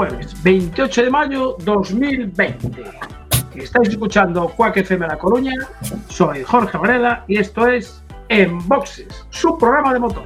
Jueves 28 de mayo 2020. Estáis escuchando Quack FM La Coruña. Soy Jorge Varela y esto es En Boxes, su programa de motor.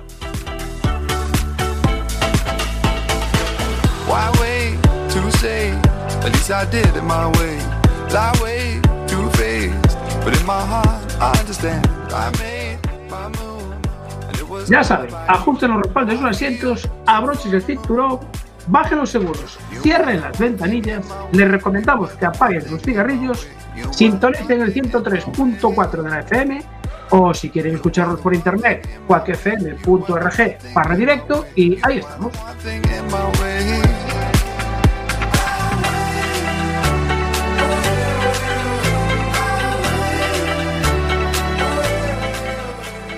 Ya saben, ajusten los respaldos de sus asientos, abrochen el cinturón, bajen los seguros, cierren las ventanillas, les recomendamos que apaguen sus cigarrillos, sintonicen el 103.4 de la FM o si quieren escucharnos por internet, cuacfm.org barra directo y ahí estamos.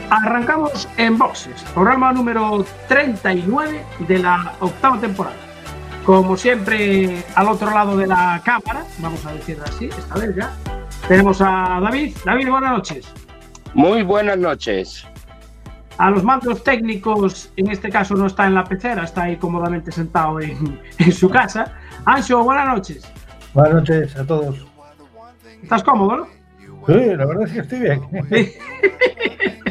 Arrancamos en Boxes, programa número 39 de la octava temporada. Como siempre, al otro lado de la cámara, vamos a decir así, esta vez ya, tenemos a David. David, buenas noches. Muy buenas noches. A los mandos técnicos, en este caso no está en la pecera, está ahí cómodamente sentado en, en su casa. Ancho, buenas noches. Buenas noches a todos. ¿Estás cómodo, no? Sí, la verdad es que estoy bien.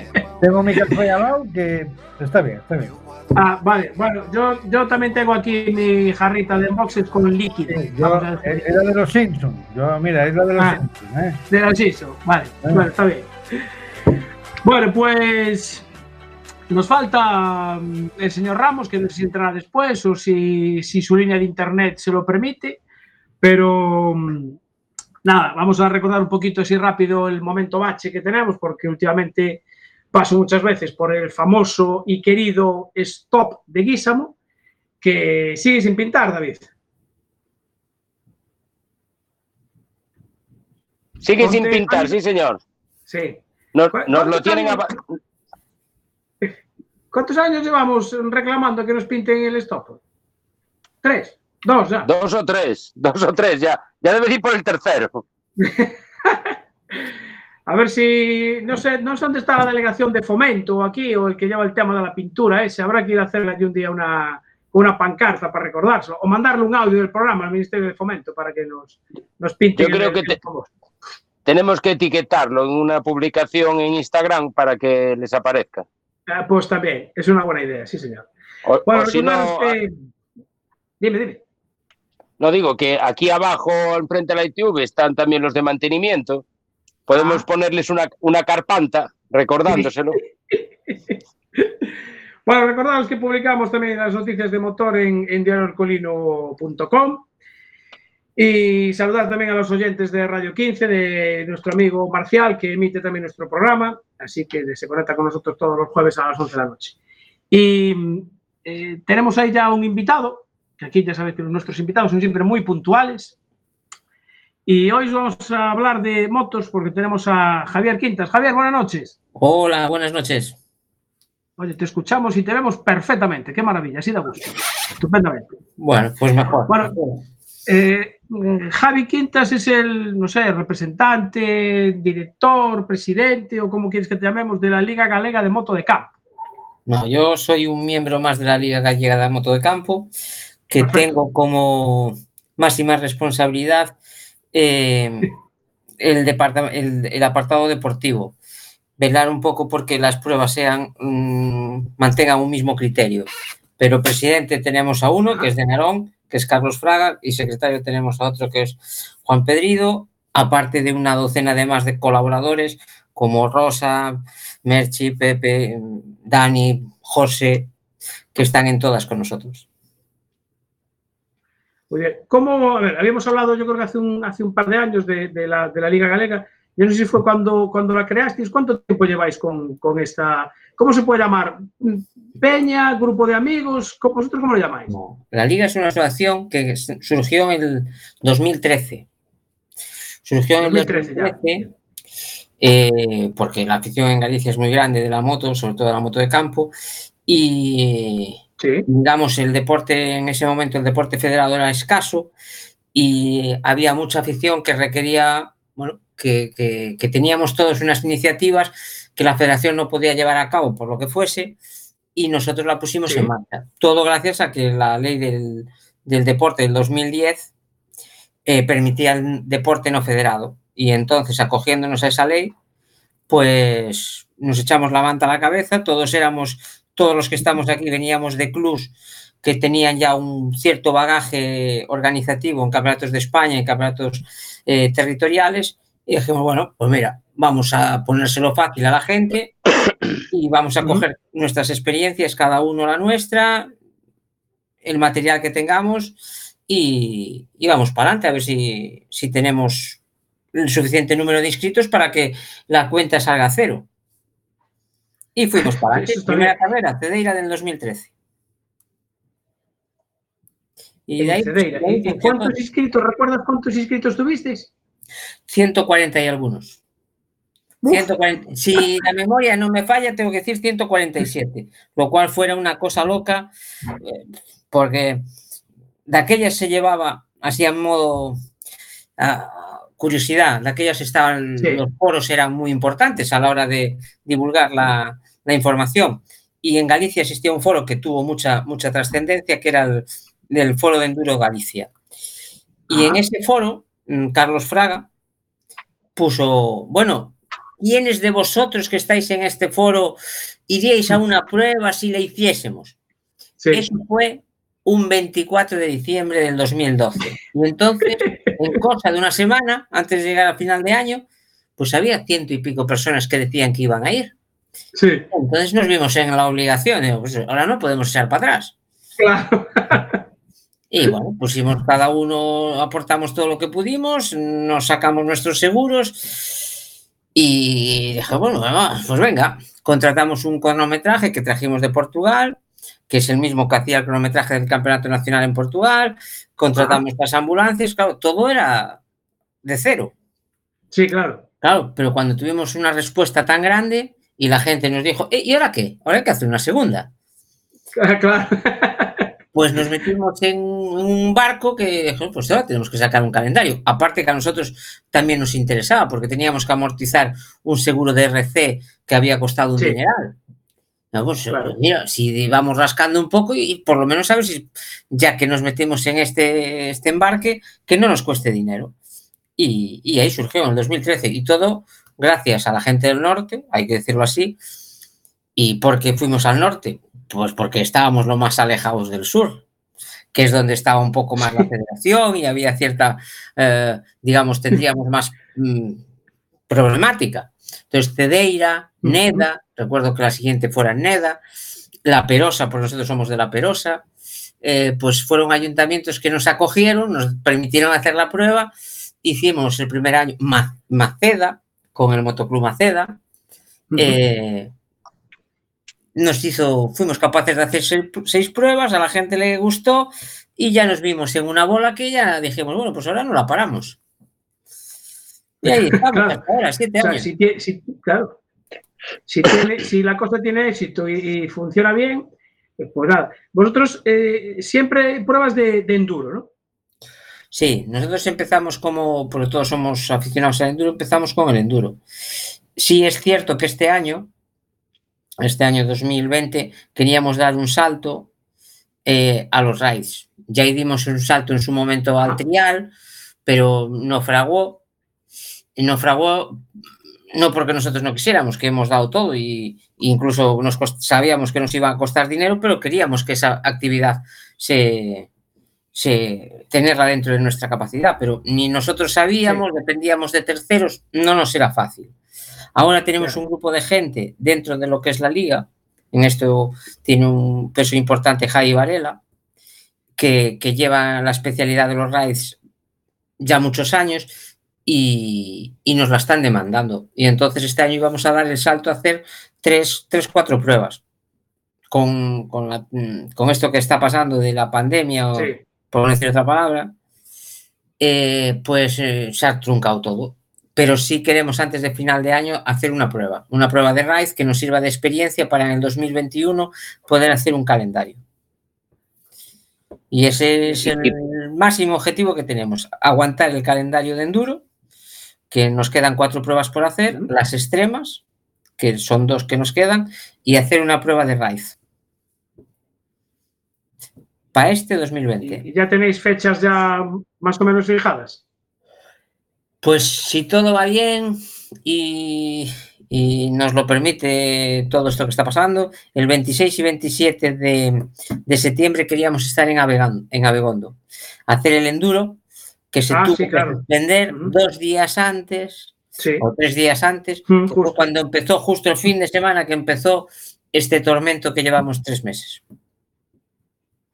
Tengo mi café al lado que está bien, está bien. Ah, vale. Bueno, yo, yo también tengo aquí mi jarrita de boxes con líquido. Yo, vamos a decir. era de los Simpsons. Yo, mira, es la de los Ah. Simpsons. ¿eh? De la Siso. Vale, Ah. bueno, está bien. Bueno, pues nos falta mm, el señor Ramos, que no sé si entrará después o si, si su línea de internet se lo permite. Pero mm, nada, vamos a recordar un poquito así rápido el momento bache que tenemos, porque últimamente paso muchas veces por el famoso y querido stop de Guísamo, que sigue sin pintar, David. Sigue sin pintar, sí, señor. Sí. Nos, ¿Cu- nos lo cuántos tienen años? ¿Cuántos años llevamos reclamando que nos pinten el stop? ¿Tres? ¿Dos ya? dos o tres, dos o tres ya. Ya debe ir por el tercero. A ver si, no sé, no sé dónde está la delegación de fomento aquí o el que lleva el tema de la pintura ese. Habrá que ir a hacerle aquí un día una, una pancarta para recordárselo o mandarle un audio del programa al Ministerio de Fomento para que nos, nos pinten. Yo creo el- que te-. Tenemos que etiquetarlo en una publicación en Instagram para que les aparezca. Ah, pues también, es una buena idea, sí, señor. O, Bueno, o si no, que- Dime, dime. no digo que aquí abajo, enfrente de la ITV, están también los de mantenimiento. Podemos Ah. ponerles una, una carpanta recordándoselo. Bueno, recordaros que publicamos también las noticias de motor en, en diarioelcolino.com y saludar también a los oyentes de Radio 15, de nuestro amigo Marcial, que emite también nuestro programa, así que se conecta con nosotros todos los jueves a las 11 de la noche. Y eh, tenemos ahí ya un invitado, que aquí ya sabéis que nuestros invitados son siempre muy puntuales. Y hoy vamos a hablar de motos porque tenemos a Javier Quintas. Javier, buenas noches. Hola, buenas noches. Oye, te escuchamos y te vemos perfectamente. Qué maravilla, así da gusto. Estupendamente. Bueno, pues mejor. Bueno, eh, Javi Quintas es el, no sé, representante, director, presidente o como quieres que te llamemos de la Liga Galega de Moto de Campo. No, yo soy un miembro más de la Liga Gallega de Moto de Campo, que Perfecto. tengo como máxima responsabilidad eh, el, el apartado deportivo. Velar un poco porque las pruebas sean mm, mantengan un mismo criterio. Pero presidente tenemos a uno, que es de Narón, que es Carlos Fraga, y secretario tenemos a otro, que es Juan Pedrido, aparte de una docena de más de colaboradores, como Rosa, Merchi, Pepe, Dani, José, que están en todas con nosotros. Muy bien. ¿Cómo, a ver, habíamos hablado yo creo que hace un, hace un par de años de, de la, de la Liga Galega. Yo no sé si fue cuando, cuando la creasteis. ¿Cuánto tiempo lleváis con, con esta? ¿Cómo se puede llamar? ¿Peña? ¿Grupo de amigos? ¿Cómo- ¿Vosotros cómo lo llamáis? No, La Liga es una asociación que surgió en el 2013. Surgió en el 2013 ya. 2013 eh, porque la afición en Galicia es muy grande de la moto, sobre todo de la moto de campo, y Sí. digamos el deporte en ese momento, el deporte federado era escaso y había mucha afición que requería, bueno, que, que- que teníamos todos unas iniciativas que la federación no podía llevar a cabo por lo que fuese y nosotros la pusimos Sí. en marcha. Todo gracias a que la ley del, del deporte del 2010 eh, permitía el deporte no federado. Y entonces, acogiéndonos a esa ley, pues nos echamos la manta a la cabeza, todos éramos, todos los que estamos aquí veníamos de clubs que tenían ya un cierto bagaje organizativo en campeonatos de España, en campeonatos eh, territoriales, y dijimos, bueno, pues mira, vamos a ponérselo fácil a la gente y vamos a coger nuestras experiencias, cada uno la nuestra, el material que tengamos y, y vamos para adelante a ver si, si tenemos el suficiente número de inscritos para que la cuenta salga a cero. Y fuimos para adelante. Primera bien. carrera, Cedeira del 2013. Y de ahí, Cedeira. de ahí ¿Y- y funcionó ¿Cuántos inscritos? ¿Recuerdas cuántos inscritos tuvisteis? 140 y algunos. 140. Si la memoria no me falla, tengo que decir 147, lo cual fuera una cosa loca, eh, porque de aquellas se llevaba, así a modo curiosidad, de aquellas estaban, Sí. los foros eran muy importantes a la hora de divulgar la, la información. Y en Galicia existía un foro que tuvo mucha, mucha trascendencia, que era el, el Foro de Enduro Galicia. Y en ese foro, mm, Carlos Fraga puso, bueno, ¿quiénes de vosotros que estáis en este foro iríais a una prueba si la hiciésemos? Sí. Eso fue un 24 de diciembre del 2012. Y entonces, en cosa de una semana, antes de llegar al final de año, pues había ciento y pico personas que decían que iban a ir. Sí, Entonces nos vimos en la obligación, digo, pues ahora no podemos echar para atrás. claro. Y bueno, pusimos cada uno, aportamos todo lo que pudimos, nos sacamos nuestros seguros y dije, bueno, pues venga, contratamos un cronometraje que trajimos de Portugal, que es el mismo que hacía el cronometraje del Campeonato Nacional en Portugal, contratamos las ambulancias, claro, todo era de cero. Sí, claro. Claro, pero cuando tuvimos una respuesta tan grande y la gente nos dijo, "Eh, ¿y ahora qué? Ahora hay que hacer una segunda. Claro. Pues nos metimos en un barco que pues ahora tenemos que sacar un calendario. Aparte que a nosotros también nos interesaba, porque teníamos que amortizar un seguro de RC que había costado un Sí. dineral. No, pues, Claro. pues mira, si vamos rascando un poco y por lo menos a ver si, ya que nos metemos en este, este embarque, que no nos cueste dinero. Y, y ahí surgió en el 2013 y todo gracias a la gente del norte, hay que decirlo así. ¿Y por qué fuimos al norte? Pues porque estábamos lo más alejados del sur, que es donde estaba un poco más la federación y había cierta, eh, digamos, tendríamos más mm, problemática. Entonces, Cedeira. Neda, recuerdo que la siguiente fuera Neda, La Perosa, porque nosotros somos de La Perosa, eh, pues fueron ayuntamientos que nos acogieron, nos permitieron hacer la prueba, hicimos el primer año Ma- Maceda, con el Motoclub Maceda, eh, nos hizo, fuimos capaces de hacer seis, seis pruebas, a la gente le gustó y ya nos vimos en una bola que ya dijimos, bueno, pues ahora no la paramos. Y ahí estamos, Claro. hasta ahora, siete O sea, años. si, claro. Si, tiene- si la cosa tiene éxito y, y funciona bien, pues nada. Vosotros eh, siempre pruebas de, de enduro, ¿no? Sí, nosotros empezamos como, porque todos somos aficionados al enduro, empezamos con el enduro. Sí es cierto que este año, este año 2020, queríamos dar un salto eh, a los raids. Ya dimos un salto en su momento al trial, pero no fraguó. Y no fraguó no porque nosotros no quisiéramos, que hemos dado todo y incluso nos sabíamos que nos iba a costar dinero, pero queríamos que esa actividad se, se tenerla dentro de nuestra capacidad, pero ni nosotros sabíamos, dependíamos de terceros, no nos era fácil. Ahora tenemos Claro. un grupo de gente dentro de lo que es la liga, en esto tiene un peso importante Javi Varela, que, que lleva la especialidad de los raids ya muchos años y, y nos la están demandando. Y entonces este año íbamos a dar el salto a hacer tres, tres cuatro pruebas. Con, con, la- con esto que está pasando de la pandemia, o, Sí. Por decir otra palabra, eh, pues eh, se ha truncado todo. Pero sí queremos antes de final de año hacer una prueba, una prueba de RAID que nos sirva de experiencia para en el 2021 poder hacer un calendario. Y ese es el máximo objetivo que tenemos, aguantar el calendario de enduro, que nos quedan cuatro pruebas por hacer, las extremas, que son dos que nos quedan, y hacer una prueba de RAID. Para este 2020. ¿Y ya tenéis fechas ya más o menos fijadas? Pues si todo va bien y, y nos lo permite todo esto que está pasando, el 26 y 27 de, de septiembre queríamos estar en, en Abegondo, hacer el enduro que se Ah, tuvo sí, que Ujú. dos días antes Sí. o tres días antes, Mm, cuando empezó justo el fin de semana que empezó este tormento que llevamos tres meses.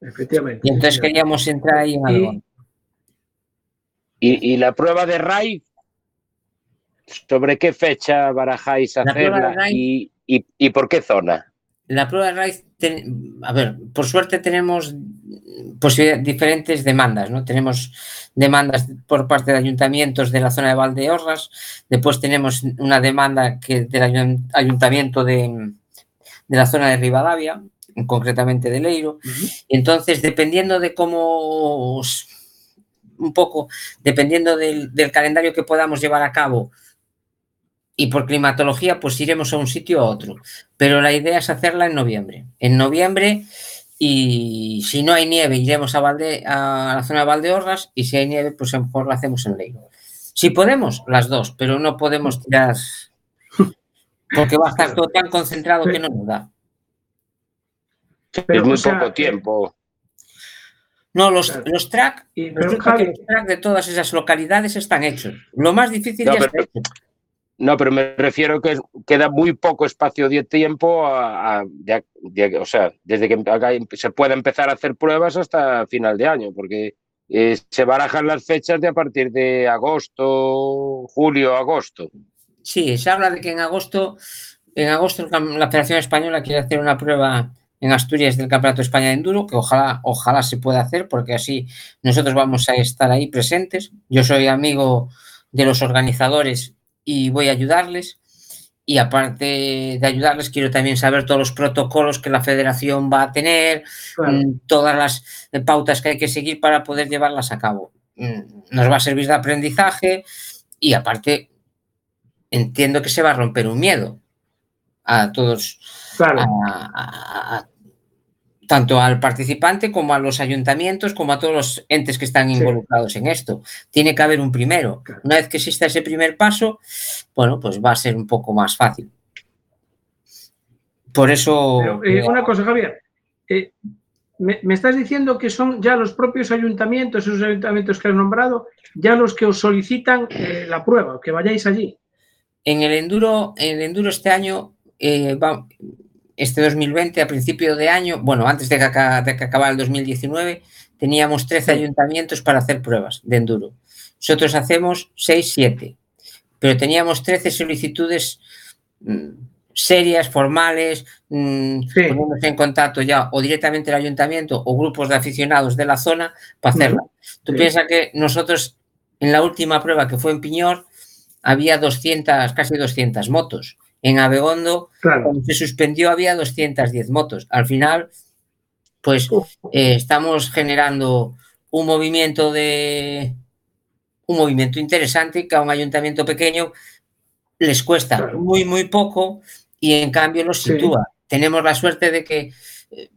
Efectivamente. Y entonces queríamos entrar ahí en Y- Abegondo. Y, y la prueba de RAID, ¿sobre qué fecha barajáis La prueba de hacerla RAID- y, y- y por qué zona? La prueba de raíz, ten- a ver, por suerte tenemos diferentes demandas, ¿no? Tenemos demandas por parte de ayuntamientos de la zona de Valdeorras, después tenemos una demanda que del ayun- ayuntamiento de, de la zona de Rivadavia, concretamente de Leiro, entonces, dependiendo de cómo, un poco, dependiendo del, del calendario que podamos llevar a cabo y por climatología, pues iremos a un sitio a otro. Pero la idea es hacerla en noviembre. En noviembre, y si no hay nieve, iremos a, Valde, a la zona de Valdeorras, y si hay nieve, pues a lo mejor la hacemos en Leiro. Si podemos, las dos, pero no podemos tirar porque va a estar todo tan concentrado que no nos da. Pero, es muy o sea, poco tiempo. No, los, Claro. los track, Y, pero, resulta que Javi, los track de todas esas localidades están hechos. Lo más difícil No, ya está pero- hecho. No, pero me refiero que queda muy poco espacio de tiempo, a, o sea, desde que se pueda empezar a hacer pruebas hasta final de año, porque eh, se barajan las fechas de a partir de agosto, julio, agosto. Sí, se habla de que en agosto, en agosto la Federación Española quiere hacer una prueba en Asturias del Campeonato de España de Enduro, que ojalá, ojalá se pueda hacer, porque así nosotros vamos a estar ahí presentes. Yo soy amigo de los organizadores y voy a ayudarles. Y aparte de ayudarles, quiero también saber todos los protocolos que la federación va a tener, claro, mm, todas las eh, pautas que hay que seguir para poder llevarlas a cabo. Mm, Nos va a servir de aprendizaje y aparte entiendo que se va a romper un miedo a todos, claro. a- a- a- tanto al participante como a los ayuntamientos, como a todos los entes que están Sí. involucrados en esto. Tiene que haber un primero. Claro. Una vez que exista ese primer paso, bueno, pues va a ser un poco más fácil. Por eso... Pero, eh, una cosa, Javier. eh, me, me estás diciendo que son ya los propios ayuntamientos, esos ayuntamientos que has nombrado, ya los que os solicitan eh, la prueba, que vayáis allí. En el enduro, en el enduro este año, eh, va- este 2020, a principio de año, bueno, antes de que, aca- de que acabara el 2019, teníamos 13 Sí. ayuntamientos para hacer pruebas de enduro. Nosotros hacemos 6, 7, pero teníamos 13 solicitudes mm, serias, formales, mm, Sí. poniéndose en contacto ya o directamente el ayuntamiento o grupos de aficionados de la zona para hacerla. Tú piensas que nosotros en la última prueba que fue en Piñor había 200, casi 200 motos. En Abegondo, Claro. cuando se suspendió, había 210 motos. Al final, pues eh, estamos generando un movimiento de un movimiento interesante que a un ayuntamiento pequeño les cuesta Claro. muy muy poco y en cambio los Sí. sitúa. Tenemos la suerte de que eh,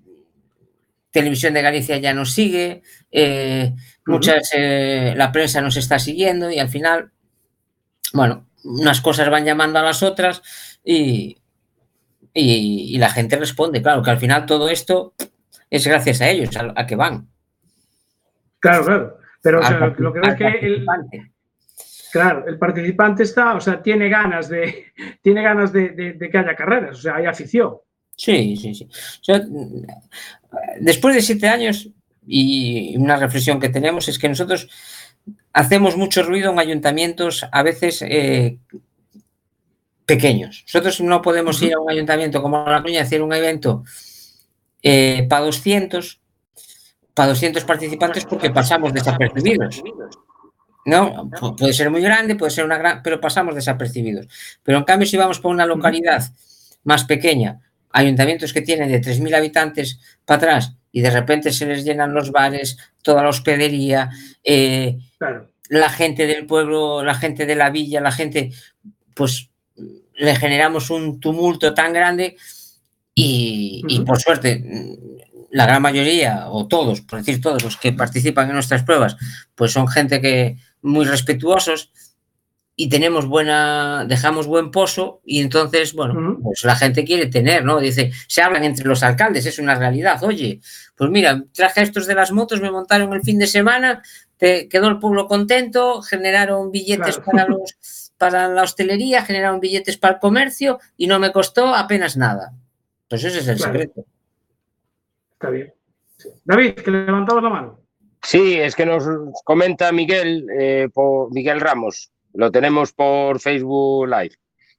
Televisión de Galicia ya nos sigue, eh, muchas la prensa nos está siguiendo y al final, bueno, unas cosas van llamando a las otras y, y, y la gente responde. Claro que al final todo esto es gracias a ellos, a, a que van. Claro, claro. Pero o sea, al lo que ves al que el, participante. Claro, el participante está, o sea, tiene ganas de, tiene ganas de, de, de que haya carreras, o sea, hay afición. Sí, sí, sí. O sea, después de siete años y una reflexión que tenemos es que nosotros hacemos mucho ruido en ayuntamientos a veces eh, pequeños. Nosotros no podemos ir a un ayuntamiento como La Coruña a hacer un evento eh, para 200, para 200 participantes porque pasamos desapercibidos. ¿no? Puede ser muy grande, puede ser una gran, pero pasamos desapercibidos. Pero en cambio, si vamos por una localidad más pequeña, ayuntamientos que tienen de 3.000 habitantes para atrás y de repente se les llenan los bares, toda la hospedería, eh, Claro. la gente del pueblo, la gente de la villa, la gente, pues le generamos un tumulto tan grande y, por suerte la gran mayoría o todos, por decir todos los que participan en nuestras pruebas, pues son gente que muy respetuosos y tenemos buena, dejamos buen pozo y entonces, bueno, pues la gente quiere tener, ¿no? Dice, se hablan entre los alcaldes, es una realidad. Oye, pues mira, traje estos de las motos, me montaron el fin de semana, te quedó el pueblo contento, generaron billetes Claro. para los para la hostelería, generaron billetes para el comercio y no me costó apenas nada. Pues ese es el Claro. secreto. Está bien. David, que levantamos la mano. Sí, es que nos comenta Miguel, eh, por Miguel Ramos, lo tenemos por Facebook Live.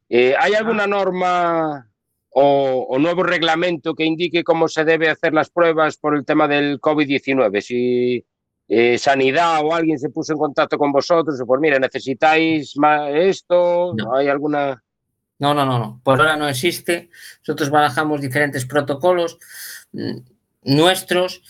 Eh, ¿Hay alguna norma o, o nuevo reglamento que indique cómo se debe hacer las pruebas por el tema del COVID-19? Si eh, Sanidad o alguien se puso en contacto con vosotros, o pues mira, necesitáis más esto, No. ¿hay alguna...? No, no, no, no. Por ahora no existe. Nosotros barajamos diferentes protocolos mm, nuestros,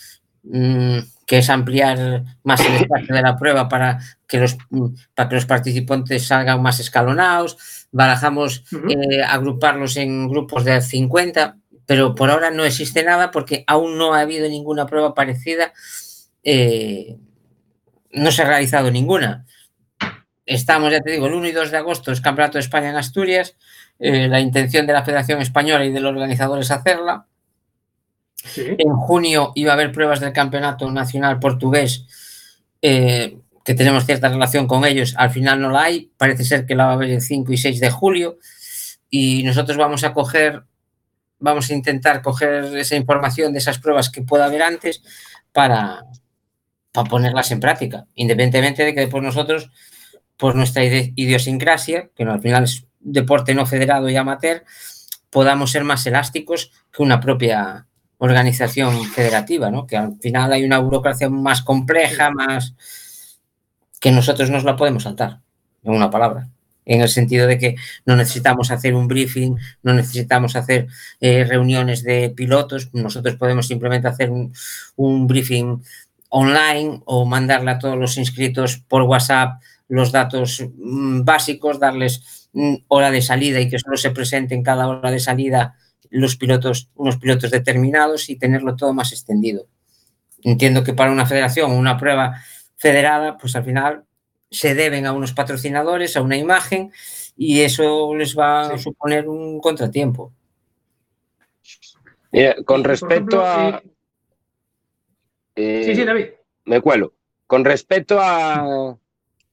mm, que es ampliar más el espacio de la prueba para que los, mm, para que los participantes salgan más escalonados. Barajamos eh, agruparlos en grupos de 50, pero por ahora no existe nada porque aún no ha habido ninguna prueba parecida. Eh, no se ha realizado ninguna. Estamos, ya te digo, el 1 y 2 de agosto es Campeonato de España en Asturias. eh, la intención de la Federación Española y del organizador es hacerla. Sí. En junio iba a haber pruebas del Campeonato Nacional Portugués, eh, que tenemos cierta relación con ellos. Al final no la hay. Parece ser que la va a haber el 5 y 6 de julio. Y nosotros vamos a coger, vamos a intentar coger esa información de esas pruebas que pueda haber antes para, para ponerlas en práctica, independientemente de que después nosotros, por nuestra ide- idiosincrasia, que al final es deporte no federado y amateur, podamos ser más elásticos que una propia organización federativa, ¿no? Que al final hay una burocracia más compleja, más que nosotros nos la podemos saltar, en una palabra. En el sentido de que no necesitamos hacer un briefing, no necesitamos hacer eh, reuniones de pilotos, nosotros podemos simplemente hacer un, un briefing online o mandarle a todos los inscritos por WhatsApp los datos mm, básicos, darles mm, hora de salida y que solo se presenten cada hora de salida los pilotos, unos pilotos determinados y tenerlo todo más extendido. Entiendo que para una federación o una prueba federada, pues al final se deben a unos patrocinadores, a una imagen y eso les va a suponer un contratiempo. Mira, con respecto ejemplo, a... eh, eh, Sí, sí, David. me cuelo. Con respecto a,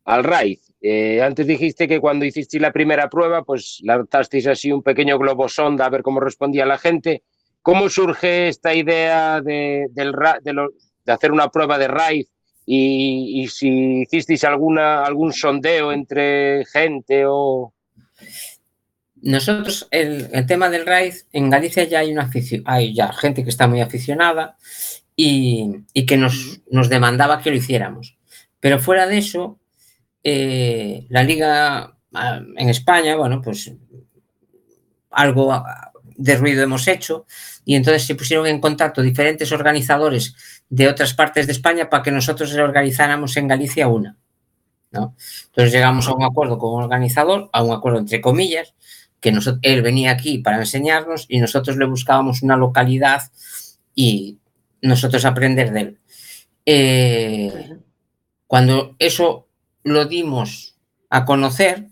al RAID, eh, antes dijiste que cuando hicisteis la primera prueba, pues lanzasteis así un pequeño globo sonda a ver cómo respondía la gente. ¿Cómo surge esta idea de, del, de, lo- de hacer una prueba de RAID? Y, y si hicisteis alguna, algún sondeo entre gente o... Nosotros, el, el tema del raid, en Galicia ya hay una hay ya gente que está muy aficionada y, y que nos, nos demandaba que lo hiciéramos. Pero fuera de eso, eh, la liga ah, en España, bueno, pues algo ah, de ruido hemos hecho y entonces se pusieron en contacto diferentes organizadores de otras partes de España para que nosotros organizáramos en Galicia una. ¿no? Entonces llegamos a un acuerdo con un organizador, a un acuerdo entre comillas, que nosotros, él venía aquí para enseñarnos y nosotros le buscábamos una localidad y nosotros aprender de él. Eh, cuando eso lo dimos a conocer,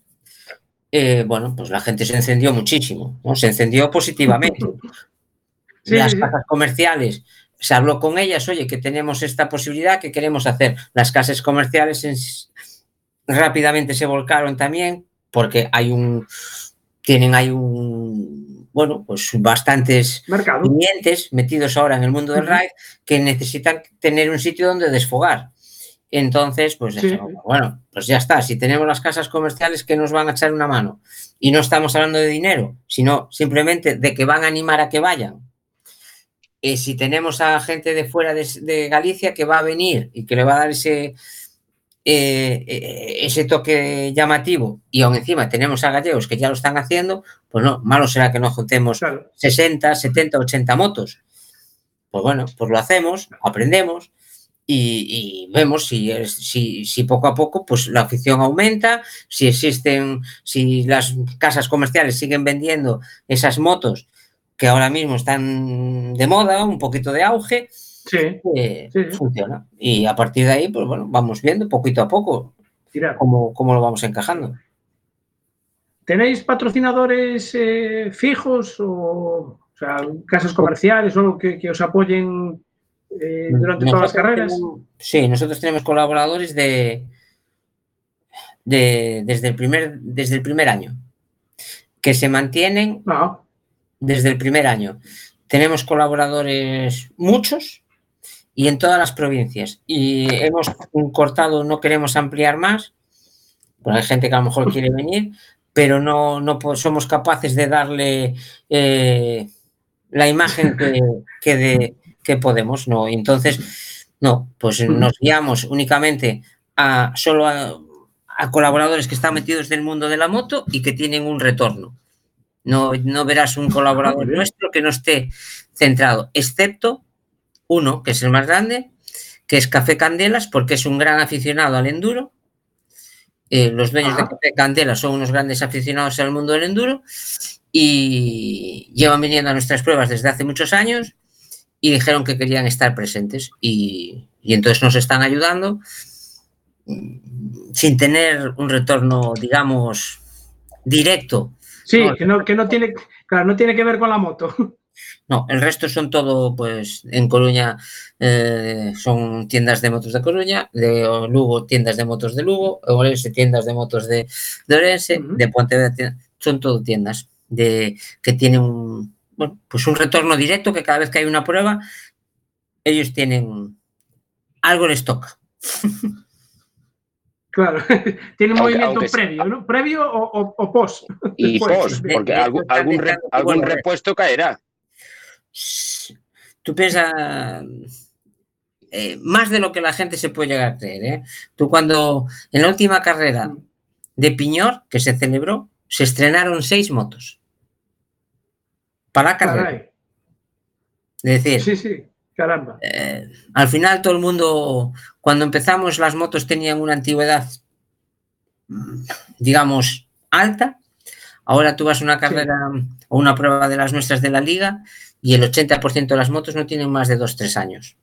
eh, bueno, pues la gente se encendió muchísimo, ¿no? se encendió positivamente. Sí, Las sí, casas comerciales, se habló con ellas, oye, que tenemos esta posibilidad, que queremos hacer. Las casas comerciales en, rápidamente se volcaron también porque hay un, tienen hay un, bueno, pues bastantes Mercado. clientes metidos ahora en el mundo del Ujú. ride que necesitan tener un sitio donde desfogar. Entonces, pues Sí. bueno, pues ya está, si tenemos las casas comerciales que nos van a echar una mano y no estamos hablando de dinero, sino simplemente de que van a animar a que vayan. Y si tenemos a gente de fuera de, de Galicia que va a venir y que le va a dar ese, eh, eh, ese toque llamativo y aún encima tenemos a gallegos que ya lo están haciendo, pues no, malo será que no juntemos Claro. 60, 70, 80 motos. Pues bueno, pues lo hacemos, aprendemos y, y vemos si, es- si, si poco a poco pues la afición aumenta, si existen, si las casas comerciales siguen vendiendo esas motos que ahora mismo están de moda, un poquito de auge, Sí, eh, Sí, funciona. Y a partir de ahí, pues bueno, vamos viendo poquito a poco cómo, cómo lo vamos encajando. ¿Tenéis patrocinadores eh, fijos o, o sea, casas comerciales o que, que os apoyen eh, durante todas las carreras? tenemos- sí, nosotros tenemos colaboradores de, de- desde, el primer, desde el primer año, que se mantienen Ah, desde el primer año. Tenemos colaboradores muchos y en todas las provincias. Y hemos cortado, no queremos ampliar más, pues hay gente que a lo mejor quiere venir, pero no, no somos capaces de darle eh, la imagen que, que, de- que podemos, ¿no? Entonces, no, pues nos guiamos únicamente a solo a, a colaboradores que están metidos del mundo de la moto y que tienen un retorno. No, no verás un colaborador bien. nuestro que no esté centrado, excepto uno, que es el más grande, que es Café Candelas, porque es un gran aficionado al enduro. Eh, los dueños de Ajá. Café Candelas son unos grandes aficionados al mundo del enduro y llevan viniendo a nuestras pruebas desde hace muchos años y dijeron que querían estar presentes y, y entonces nos están ayudando mm, sin tener un retorno, digamos, directo. sí, No, que no, que no tiene, claro, no tiene que ver con la moto. No, el resto son todo, pues, en Coruña eh, son tiendas de motos de Coruña, de Lugo tiendas de motos de Lugo, en Orense tiendas de motos de, de Orense, Ujú. de Pontevedra tienda- son todo tiendas de que tienen un, bueno, pues un retorno directo que cada vez que hay una prueba ellos tienen algo les toca. Claro, tiene un Aunque- movimiento aunque previo, ¿no? Previo o, o- o post. Y Después, post, porque de- algún, de- algún, re- repuesto caerá. Tú piensas eh, más de lo que la gente se puede llegar a creer. ¿eh? Tú cuando en la última carrera de Piñor que se celebró, se estrenaron seis motos para la carrera. Caray. Es decir, Sí, sí, caramba. eh, al final todo el mundo, cuando empezamos las motos tenían una antigüedad, mm, digamos, alta. Ahora tú vas a una carrera o una prueba de las nuestras de la liga y el 80% de las motos no tienen más de 2-3 años.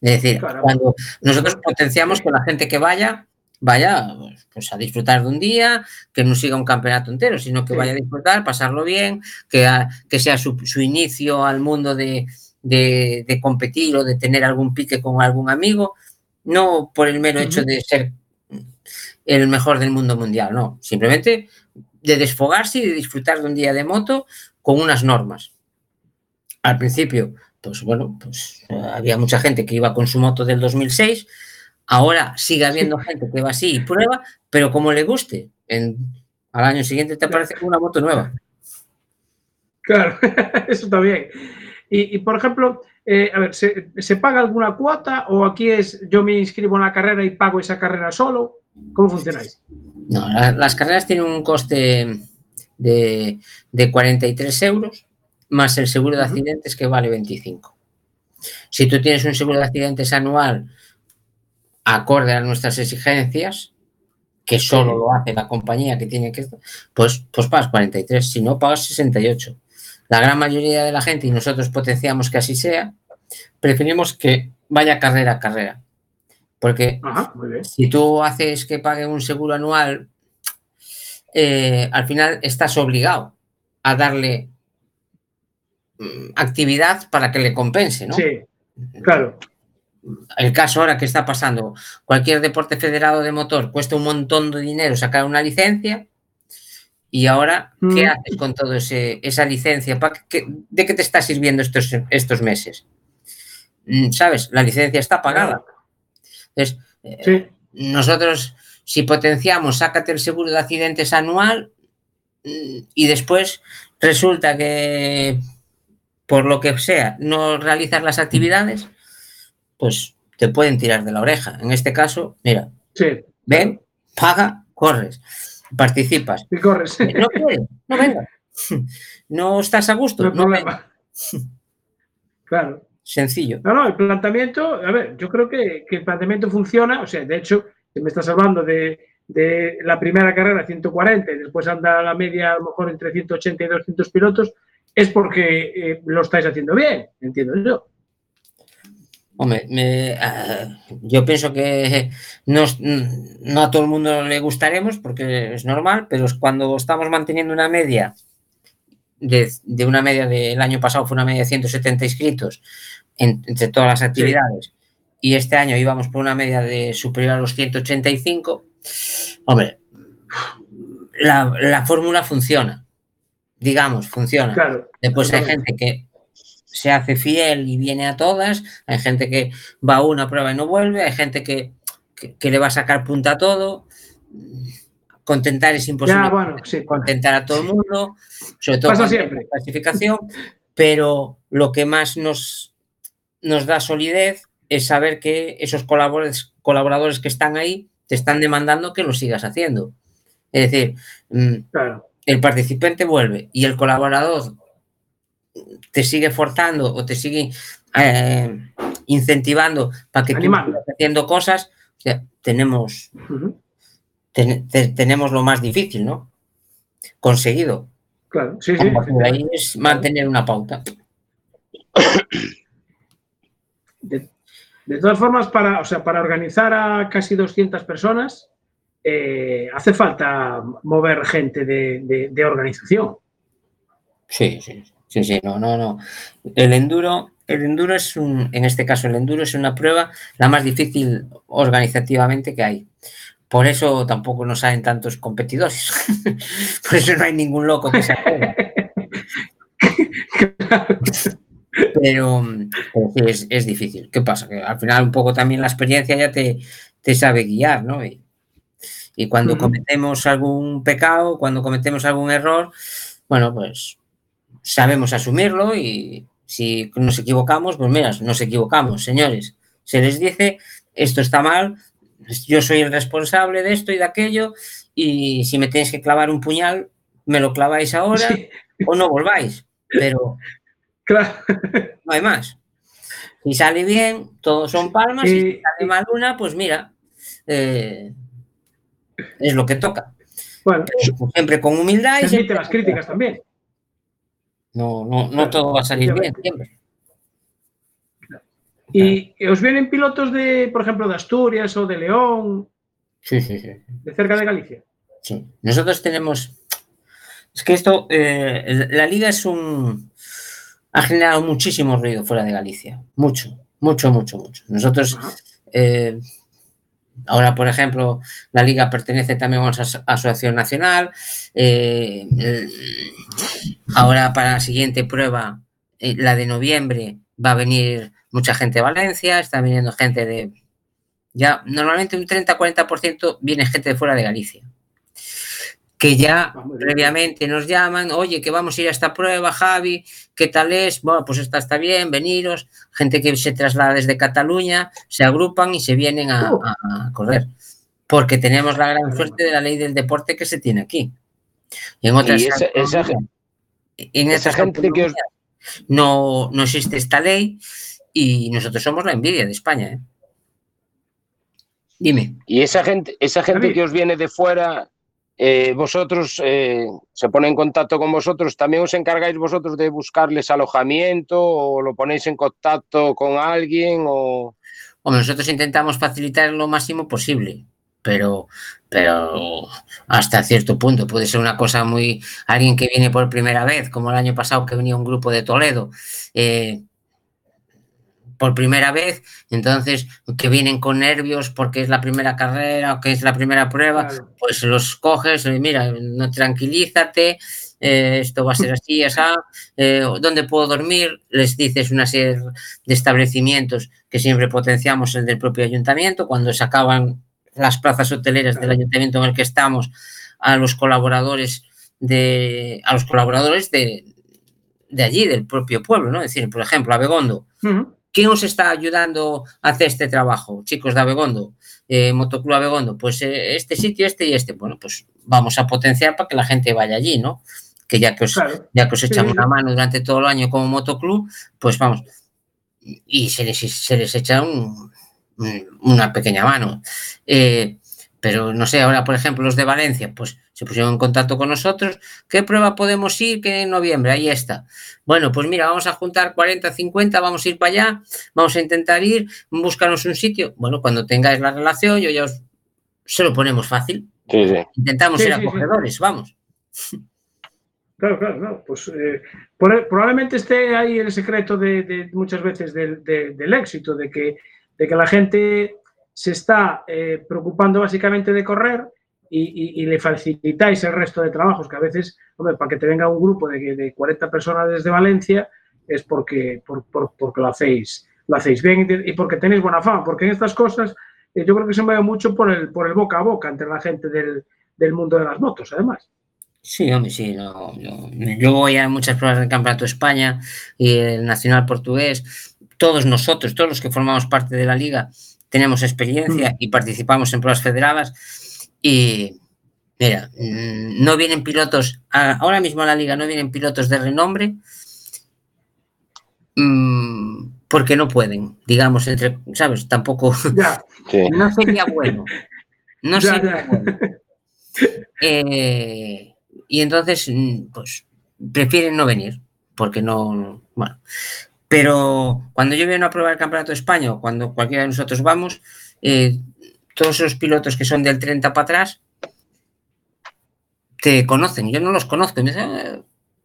Es decir, Caramba. cuando nosotros potenciamos que la gente que vaya, vaya pues, a disfrutar de un día, que no siga un campeonato entero, sino que Sí. vaya a disfrutar, pasarlo bien, que, a- que sea su, su inicio al mundo de, de- de competir o de tener algún pique con algún amigo, no por el mero hecho de ser el mejor del mundo mundial, no, simplemente de desfogarse y de disfrutar de un día de moto con unas normas. Al principio, pues bueno, pues eh, había mucha gente que iba con su moto del 2006, ahora sigue habiendo gente que va así y prueba, pero como le guste, en, al año siguiente te aparece con una moto nueva. Claro, eso también. Y, y, por ejemplo, eh, a ver, ¿se, ¿se paga alguna cuota o aquí es yo me inscribo en la carrera y pago esa carrera solo? ¿Cómo funcionáis? No, la- las carreras tienen un coste de, de 43 euros más el seguro de accidentes que vale 25. Si tú tienes un seguro de accidentes anual acorde a nuestras exigencias, que solo lo hace la compañía que tiene que pues, pues pagas 43, si no pagas 68. La gran mayoría de la gente, y nosotros potenciamos que así sea, preferimos que vaya carrera a carrera. Porque Ajá, si tú haces que pague un seguro anual, eh, al final estás obligado a darle actividad para que le compense, ¿no? Sí, claro. el caso ahora que está pasando, cualquier deporte federado de motor cuesta un montón de dinero sacar una licencia y ahora, ¿qué Mm. haces con ese, esa licencia? ¿Pa qué- ¿De qué te está sirviendo estos, estos meses? Mm, ¿Sabes? La licencia está pagada. Entonces, eh, Sí, nosotros, si potenciamos, sácate el seguro de accidentes anual mm, y después resulta que, por lo que sea, no realizas las actividades, pues te pueden tirar de la oreja. En este caso, mira, sí. ven, paga, corres, participas. Y corres. No quieres, no venga. No estás a gusto, No no venga. Claro. Sencillo. No, no, el planteamiento, a ver, yo creo que, que el planteamiento funciona, o sea, de hecho, si me estás hablando de, de la primera carrera 140 y después anda la media a lo mejor entre 180 y 200 pilotos, es porque eh, lo estáis haciendo bien, entiendo yo. Hombre, me- ah, yo pienso que no, a todo el mundo le gustaremos porque es normal, pero es cuando estamos manteniendo una media de, de una media del año pasado fue una media de 170 inscritos en- entre todas las actividades y este año íbamos por una media de superior a los 185, hombre, la, la fórmula funciona, digamos, funciona. Claro. Después hay gente que se hace fiel y viene a todas, hay gente que va a una prueba y no vuelve, hay gente que, que, que le va a sacar punta a todo. Contentar es imposible Ya, bueno, sí. contentar a todo el mundo, sobre todo Pasa siempre. clasificación, pero lo que más nos, nos da solidez es saber que esos colaboradores, colaboradores que están ahí te están demandando que lo sigas haciendo. Es decir, mm, Claro. El participante vuelve y el colaborador te sigue forzando o te sigue eh, incentivando para que tú Animando. sigas haciendo cosas, o sea, tenemos, Ujú. ten- te- tenemos lo más difícil, ¿no? Conseguido. Claro, sí, sí. Ahí es mantener una pauta. De, de todas formas, para, o sea, para organizar a casi 200 personas, eh, hace falta mover gente de, de- de organización. Sí, sí, sí, sí, no, no, no. El enduro, el enduro es un, en este caso el enduro es una prueba la más difícil organizativamente que hay. Por eso tampoco nos salen tantos competidores. Por eso no hay ningún loco que se atreva. Pero, pero sí, es, es difícil. ¿Qué pasa? Que al final un poco también la experiencia ya te, te sabe guiar, ¿no? Y, y cuando cometemos algún pecado, cuando cometemos algún error, bueno, pues sabemos asumirlo y si nos equivocamos, pues mira, nos equivocamos, señores. Se les dice, esto está mal, yo soy el responsable de esto y de aquello, y si me tenéis que clavar un puñal, me lo claváis ahora Sí, o no volváis, pero claro. no hay más. Si sale bien, todos son palmas, y si sale mal una, pues mira, eh, es lo que toca. Bueno, Pero siempre con humildad y siempre- las críticas también. No, no, no todo va a salir bien siempre. Y os vienen pilotos de, por ejemplo, de Asturias o de León, Sí, sí, sí. de cerca de Galicia. Sí. Nosotros tenemos. Es que esto, eh, la liga es un. Ha generado muchísimo ruido fuera de Galicia. Mucho, mucho, mucho, mucho. Nosotros, eh, ahora, por ejemplo, la liga pertenece también a una aso- asociación nacional. eh, ahora, para la siguiente prueba, eh, la de noviembre, va a venir mucha gente de Valencia, está viniendo gente de. Ya, normalmente un 30-40% viene gente de fuera de Galicia que ya Ah, previamente nos llaman, oye, que vamos a ir a esta prueba, Javi, ¿qué tal es? Bueno, pues esta está bien, veniros, gente que se traslada desde Cataluña, se agrupan y se vienen a, a- a correr, porque tenemos la gran suerte de la ley del deporte que se tiene aquí. Y en otras Y esa- esa autonomías- en esa gente que os- no, no existe esta ley y nosotros somos la envidia de España. ¿eh? Dime. Y esa gente, esa gente que os viene de fuera, eh, vosotros eh, se pone en contacto con vosotros, también os encargáis vosotros de buscarles alojamiento o lo ponéis en contacto con alguien o nosotros intentamos facilitar lo máximo posible, pero, pero hasta cierto punto puede ser una cosa muy. Alguien que viene por primera vez, como el año pasado que venía un grupo de Toledo, eh, por primera vez, entonces que vienen con nervios porque es la primera carrera o que es la primera prueba, Claro. pues los coges, y mira, no tranquilízate, eh, esto va a ser así, esa, eh, ¿dónde puedo dormir? Les dices una serie de establecimientos que siempre potenciamos el del propio ayuntamiento, cuando se acaban las plazas hoteleras del ayuntamiento en el que estamos, a los colaboradores de, a los colaboradores de, de allí, del propio pueblo, ¿no? Es decir, por ejemplo, Abegondo, Ujú. ¿Quién os está ayudando a hacer este trabajo, chicos de Abegondo? Eh, Motoclub Abegondo, pues eh, este sitio, este y este. Bueno, pues vamos a potenciar para que la gente vaya allí, ¿no? Que ya que os, Claro. ya que os echan sí, una mano durante todo el año como motoclub, pues vamos. Y se les, se les echa un- un- una pequeña mano. Eh, pero no sé, ahora, por ejemplo, los de Valencia, pues se pusieron en contacto con nosotros. ¿Qué prueba podemos ir? Que en noviembre, ahí está. Bueno, pues mira, vamos a juntar 40, 50, vamos a ir para allá, vamos a intentar ir, búscanos un sitio. Bueno, cuando tengáis la relación, yo ya os, se lo ponemos fácil. Sí, sí. Intentamos Sí, ser sí, sí. acogedores, vamos. Claro, claro, claro. Pues eh, por- probablemente esté ahí el secreto de, de muchas veces del, de- del éxito, de que, de que la gente se está eh, preocupando básicamente de correr y, y- le facilitáis el resto de trabajos, que a veces, hombre, para que te venga un grupo de, de 40 personas desde Valencia es porque, por- por- porque lo, hacéis, lo hacéis bien y, porque tenéis buena fama, porque en estas cosas eh, yo creo que se mueve mucho por el, por el boca a boca entre la gente del, del mundo de las motos, además. Sí, hombre, sí. no. Yo voy a muchas pruebas del Campeonato de España y el Nacional Portugués. Todos nosotros, todos los que formamos parte de la liga, tenemos experiencia y participamos en pruebas federadas. Y mira, mm, no vienen pilotos, ahora mismo a la liga no vienen pilotos de renombre mm, porque no pueden, digamos, entre, ¿sabes? Tampoco, Ya, sí. no sería bueno. No Ya, sería ya. bueno. Eh, y entonces, mm, pues, prefieren no venir, porque no, bueno. Pero cuando yo vengo a probar el Campeonato de España o cuando cualquiera de nosotros vamos, eh, todos esos pilotos que son del 30 para atrás te conocen, yo no los conozco. y me dicen, "Eh,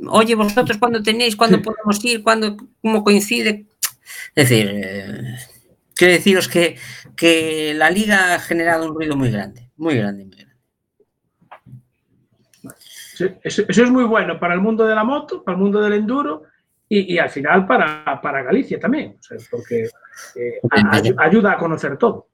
Oye, vosotros cuándo tenéis, cuándo Sí. podemos ir, cuándo, cómo coincide. Es decir, eh, quiero deciros que, que la liga ha generado un ruido muy grande, muy grande, muy grande. Eso es muy bueno para el mundo de la moto, para el mundo del enduro y, y al final para, para Galicia también, o sea, porque eh, ayuda a conocer todo.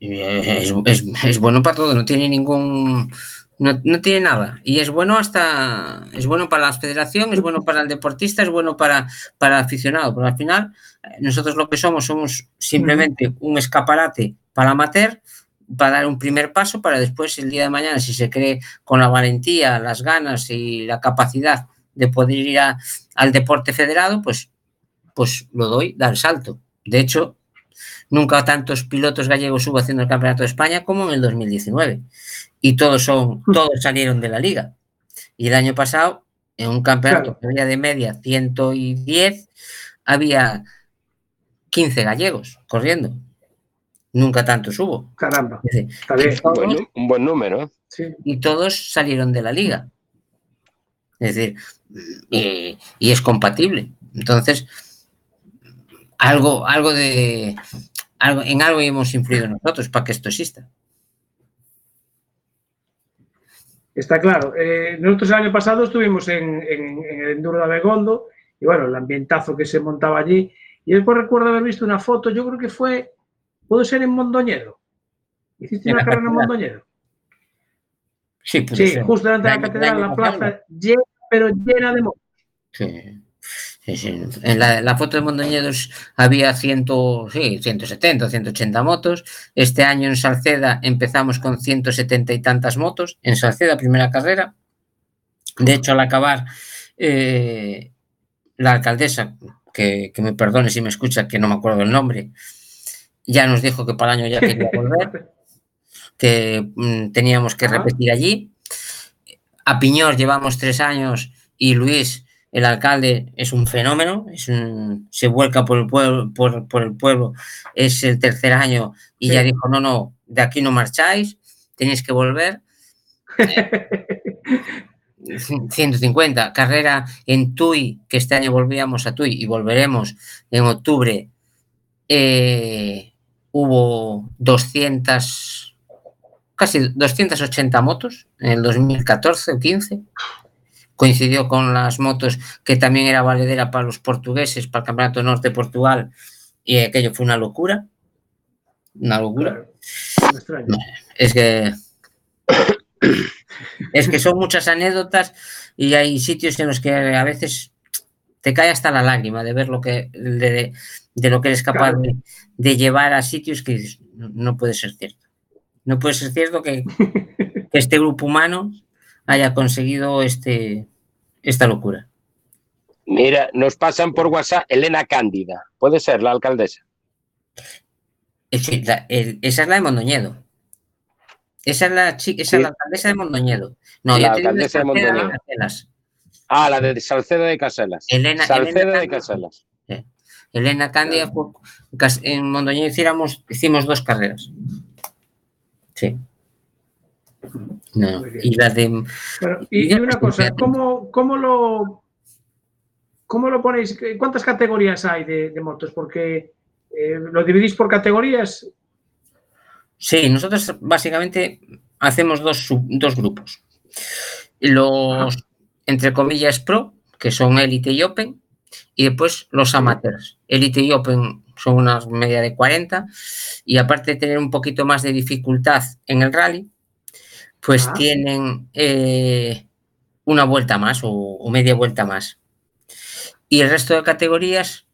Es, es- es bueno para todo, no tiene ningún. No, no tiene nada. Y es bueno hasta. Es bueno para la federación, es bueno para el deportista, es bueno para, para el aficionado. Pero al final, eh, nosotros lo que somos, somos simplemente un escaparate para amateur, para dar un primer paso, para después el día de mañana, si se cree con la valentía, las ganas y la capacidad de poder ir a- al deporte federado, pues, pues lo doy, dar el salto. De hecho, Nunca tantos pilotos gallegos hubo haciendo el Campeonato de España como en el 2019. Y todos son, todos salieron de la liga. Y el año pasado, en un campeonato Claro. que había de media 110, había 15 gallegos corriendo. Nunca tantos hubo. Caramba, Es decir, está bien. todos- Un buen, un buen número. Y todos salieron de la liga. Es decir, y, y es compatible. Entonces, algo, algo de algo, en algo hemos influido nosotros para que esto exista. Está claro. Eh, nosotros el año pasado estuvimos en, en- en el Enduro de Abegondo y bueno, el ambientazo que se montaba allí. Y después recuerdo haber visto una foto, yo creo que fue, puede ser en Mondoñedo. ¿Hiciste En una carrera en. Mondoñedo? Sí, puede Sí, ser. justo delante de la catedral, la plaza llena, pero llena de motos. Sí. Sí, sí. En la, la foto de Mondoñedos había 100, sí, 170, 180 motos. Este año en Salceda empezamos con 170 y tantas motos. En Salceda, primera carrera. De hecho, al acabar, eh, la alcaldesa, que, que me perdone si me escucha, que no me acuerdo el nombre, ya nos dijo que para el año ya quería volver, que mm, teníamos que repetir allí. A Piñor llevamos tres años y Luis, el alcalde, es un fenómeno, es un- se vuelca por el, pueblo, por, por el pueblo, es el tercer año y Sí. ya dijo, no, no, de aquí no marcháis, tenéis que volver. 150, carrera en Tui, que este año volvíamos a Tui y volveremos en octubre, eh, hubo 200, casi 280 motos en el 2014 o 15. Coincidió con las motos que también era valedera para los portugueses, para el Campeonato Norte de Portugal, y aquello fue una locura. Una locura. Claro. Es que es que son muchas anécdotas y hay sitios en los que a veces te cae hasta la lágrima de ver lo que de, de lo que eres capaz Claro. de, de llevar a sitios que no puede ser cierto. No puede ser cierto que, que este grupo humano haya conseguido este, esta locura. Mira, nos pasan por WhatsApp Elena Cándida. Puede ser la alcaldesa. Es que la- el- esa es la de Mondoñedo. Esa es la, esa es la alcaldesa de Mondoñedo. No, La alcaldesa de Mondoñedo. Ah, la de Salceda de Caselas. Elena- Salceda Elena de Cándida. Caselas. Elena cas- en Mondoñedo hiciéramos, hicimos dos carreras. Sí. No, y la de Pero, y, y una cosa, ¿cómo, cómo lo cómo lo ponéis? ¿Cuántas categorías hay de, de motos? Porque eh, lo dividís por categorías. Sí, nosotros básicamente hacemos dos, sub- dos grupos. Los, entre comillas, pro, que son Elite y Open, y después los amateurs. Elite y Open son una media de 40, y aparte de tener un poquito más de dificultad en el rally, pues Ah. tienen eh, una vuelta más o, o media vuelta más. Y el resto de categorías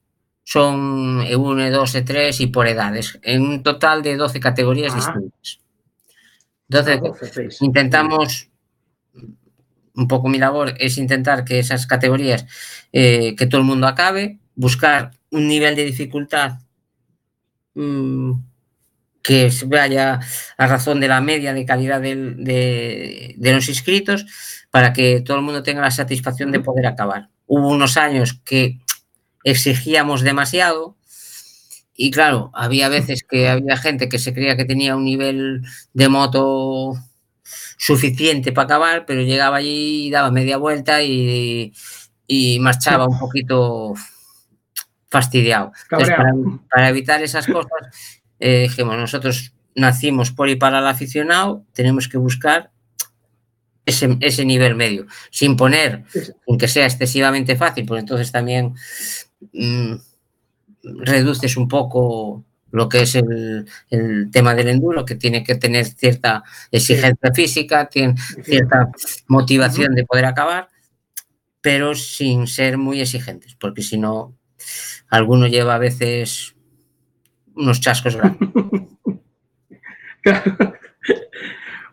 son E1, E2, E3 y por edades, en un total de 12 categorías Ah. distintas. Entonces, Ah, doce, seis. intentamos, un poco mi labor es intentar que esas categorías, eh, que todo el mundo acabe, buscar un nivel de dificultad mm, que vaya a razón de la media de calidad de, de los inscritos para que todo el mundo tenga la satisfacción de poder acabar. Hubo unos años que exigíamos demasiado y claro, había veces que había gente que se creía que tenía un nivel de moto suficiente para acabar, pero llegaba allí y daba media vuelta y, y marchaba un poquito fastidiado. Entonces, para, evitar esas cosas, eh, dijimos, nosotros nacimos por y para el aficionado, tenemos que buscar ese, ese nivel medio, sin poner, sin que sea excesivamente fácil, porque entonces también mm, reduces un poco lo que es el, el tema del enduro, que tiene que tener cierta exigencia física, tiene cierta motivación de poder acabar, pero sin ser muy exigentes, porque si no, alguno lleva a veces unos chascos grandes.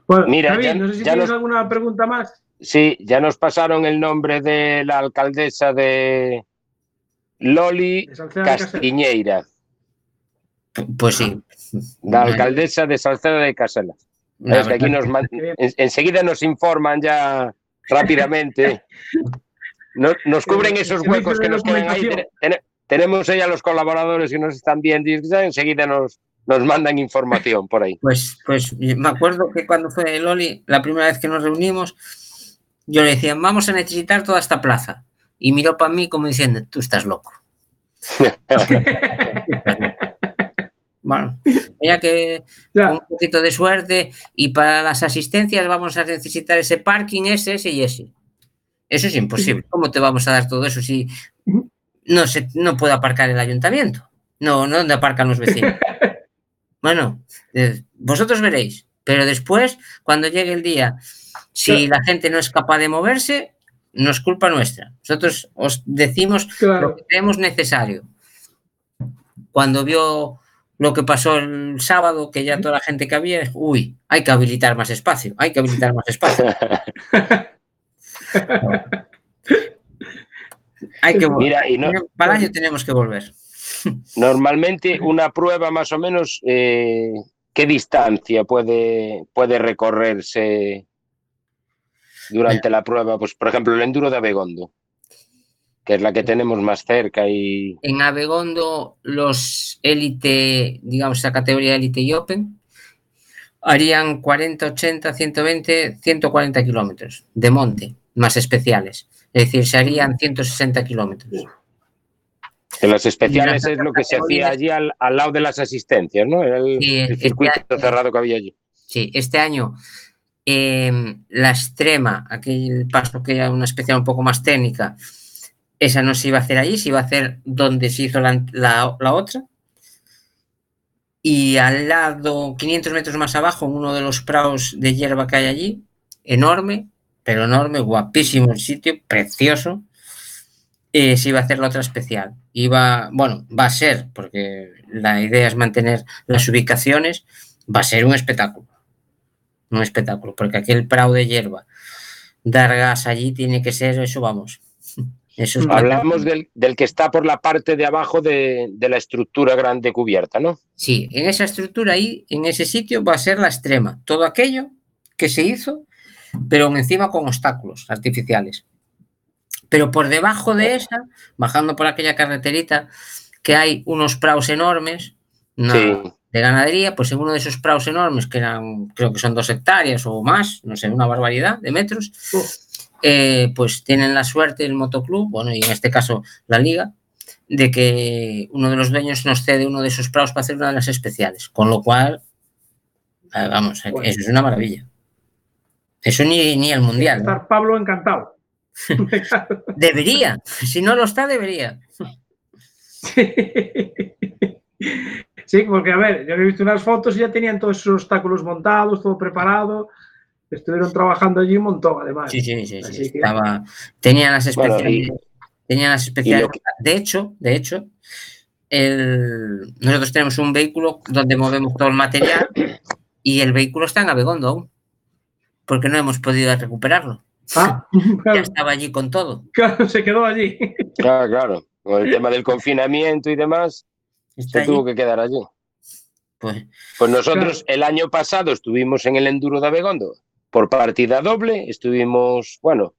Bueno, Mira, David, ya- no sé si tienes nos- alguna pregunta más. Sí, ya nos pasaron el nombre de la alcaldesa de Loli De. Castiñeira, Pues sí. la alcaldesa de Salceda de Caselas. La Es que aquí nos enseguida nos informan ya rápidamente. Nos, nos cubren Eh, esos huecos que nos quedan ahí. Ten- ten- tenemos ahí a los colaboradores que nos están viendo y enseguida nos, nos mandan información por ahí. Pues, pues me acuerdo que cuando fue Loli, la primera vez que nos reunimos, yo le decía, vamos a necesitar toda esta plaza. Y miró para mí como diciendo, tú estás loco. Bueno, ya que Ya, un poquito de suerte y para las asistencias vamos a necesitar ese parking, ese, ese y ese. Eso es imposible. ¿Cómo te vamos a dar todo eso si no se no puede aparcar el ayuntamiento? No, no donde aparcan los vecinos. Bueno, eh, vosotros veréis, pero después, cuando llegue el día, si la gente no es capaz de moverse, no es culpa nuestra. Nosotros os decimos lo que creemos necesario. Cuando vio lo que pasó el sábado, que ya toda la gente que había, uy, hay que habilitar más espacio, hay que habilitar más espacio. Hay que volver. Mira, y no, Para el año tenemos que volver. normalmente una prueba más o menos, eh, ¿qué distancia puede, puede recorrerse durante la prueba? Pues, por ejemplo, el enduro de Abegondo, que es la que tenemos más cerca y... En Abegondo, los élite, digamos, esa categoría élite y open, harían 40, 80, 120, 140 kilómetros de monte, más especiales. Es decir, se harían 160 kilómetros. Que las especiales es lo que se hacía allí al, al lado de las asistencias, ¿no? Era el, Sí, el este circuito cerrado que había allí. Sí, este año eh, la extrema, aquel paso que era una especial un poco más técnica, esa no se iba a hacer allí, se iba a hacer donde se hizo la, la- la otra. Y al lado, 500 metros más abajo, en uno de los prados de hierba que hay allí, enorme, pero enorme, guapísimo el sitio, precioso, eh, se iba a hacer la otra especial. Iba, bueno, va a ser, porque la idea es mantener las ubicaciones, va a ser un espectáculo. Un espectáculo, porque aquel prado de hierba, dar gas allí tiene que ser eso, vamos. Eso es Hablamos del, del que está por la parte de abajo de, de la estructura grande cubierta, ¿no? Sí, en esa estructura ahí, en ese sitio, va a ser la extrema. Todo aquello que se hizo, pero encima con obstáculos artificiales. Pero por debajo de esa, bajando por aquella carreterita, que hay unos praos enormes una- Sí. de ganadería, pues en uno de esos praos enormes, que eran, creo que son dos hectáreas o más, no sé, una barbaridad de metros, eh, pues tienen la suerte el motoclub, bueno, y en este caso la liga, de que uno de los dueños nos cede uno de esos prados para hacer una de las especiales. Con lo cual, eh, vamos, eh, Bueno. eso es una maravilla. Eso ni, ni el mundial. ¿no? Estar Pablo encantado. Debería, si no lo está, debería. Sí, porque a ver, yo he visto unas fotos y ya tenían todos esos obstáculos montados, todo preparado. Estuvieron trabajando allí un montón, además. Sí, sí, sí, sí, Así que- Estaba, tenían las Bueno, especiales. y- tenían las que- De hecho, de hecho, el- nosotros tenemos un vehículo donde movemos todo el material y el vehículo está en Abegondo aún, porque no hemos podido recuperarlo. Ah, Ya claro, estaba allí con todo. claro, se quedó allí. Ah, claro. Con el tema del confinamiento y demás, Está se allí, tuvo que quedar allí. pues, Pues nosotros el año pasado estuvimos en el Enduro de Abegondo por partida doble, estuvimos, bueno,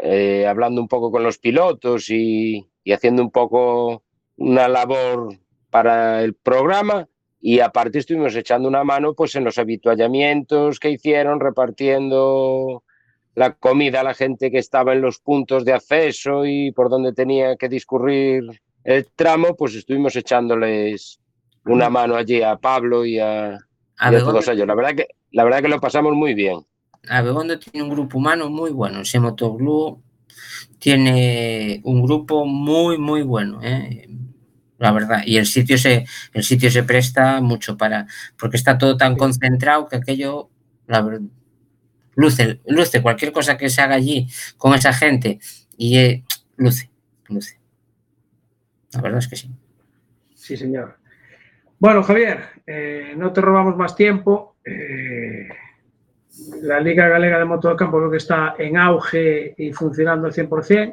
eh, hablando un poco con los pilotos y, y haciendo un poco una labor para el programa y aparte estuvimos echando una mano pues en los habituallamientos que hicieron, repartiendo la comida a la gente que estaba en los puntos de acceso y por donde tenía que discurrir el tramo, pues estuvimos echándoles una mano allí a Pablo y a, y a todos ellos. La verdad que la verdad que lo pasamos muy bien. Abegondo tiene un grupo humano muy bueno. Ese Motoclub tiene un grupo muy, muy bueno. ¿eh? La verdad. Y el sitio se, el sitio se presta mucho para. Porque está todo tan concentrado que aquello. La verdad, luce, luce cualquier cosa que se haga allí con esa gente. Y eh, luce, luce. La verdad es que sí. Sí, señor. Bueno, Javier, eh, no te robamos más tiempo. Eh, la Liga Galega de Moto de Campo creo que está en auge y funcionando al 100%.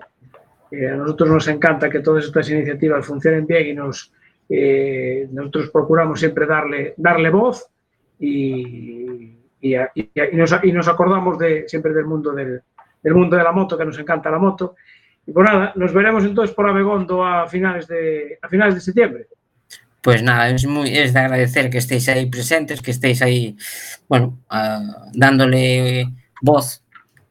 Eh, a nosotros nos encanta que todas estas iniciativas funcionen bien y nos, eh, nosotros procuramos siempre darle, darle voz y, y, y nos acordamos de, siempre del mundo del, del mundo de la moto, que nos encanta la moto. Y pues nada, nos veremos entonces por Abegondo a finales de, a finales de septiembre. Pues nada, es muy es de agradecer que estéis ahí presentes, que estéis ahí, bueno, ah, dándole voz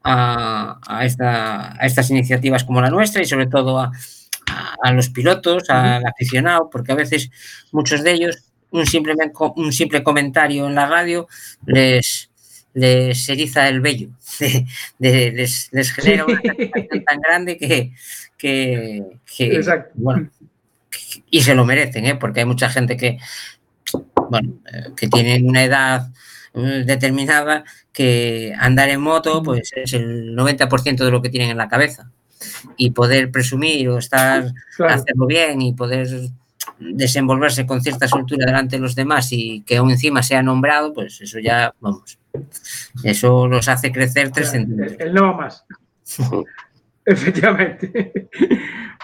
a, a esta, a estas iniciativas como la nuestra y sobre todo a, los pilotos, al aficionado, porque a veces muchos de ellos un simple, un simple comentario en la radio les, les eriza el vello, de- de- les, les genera una satisfacción tan grande que, que, que, Exacto. bueno, y se lo merecen, ¿eh? porque hay mucha gente que, bueno, eh, que tiene una edad eh, determinada que andar en moto pues es el 90% de lo que tienen en la cabeza y poder presumir o estar Claro. hacerlo bien y poder desenvolverse con cierta soltura delante de los demás y que aún encima sea nombrado, pues eso ya, vamos, eso los hace crecer El, trascendente. el no más. Efectivamente.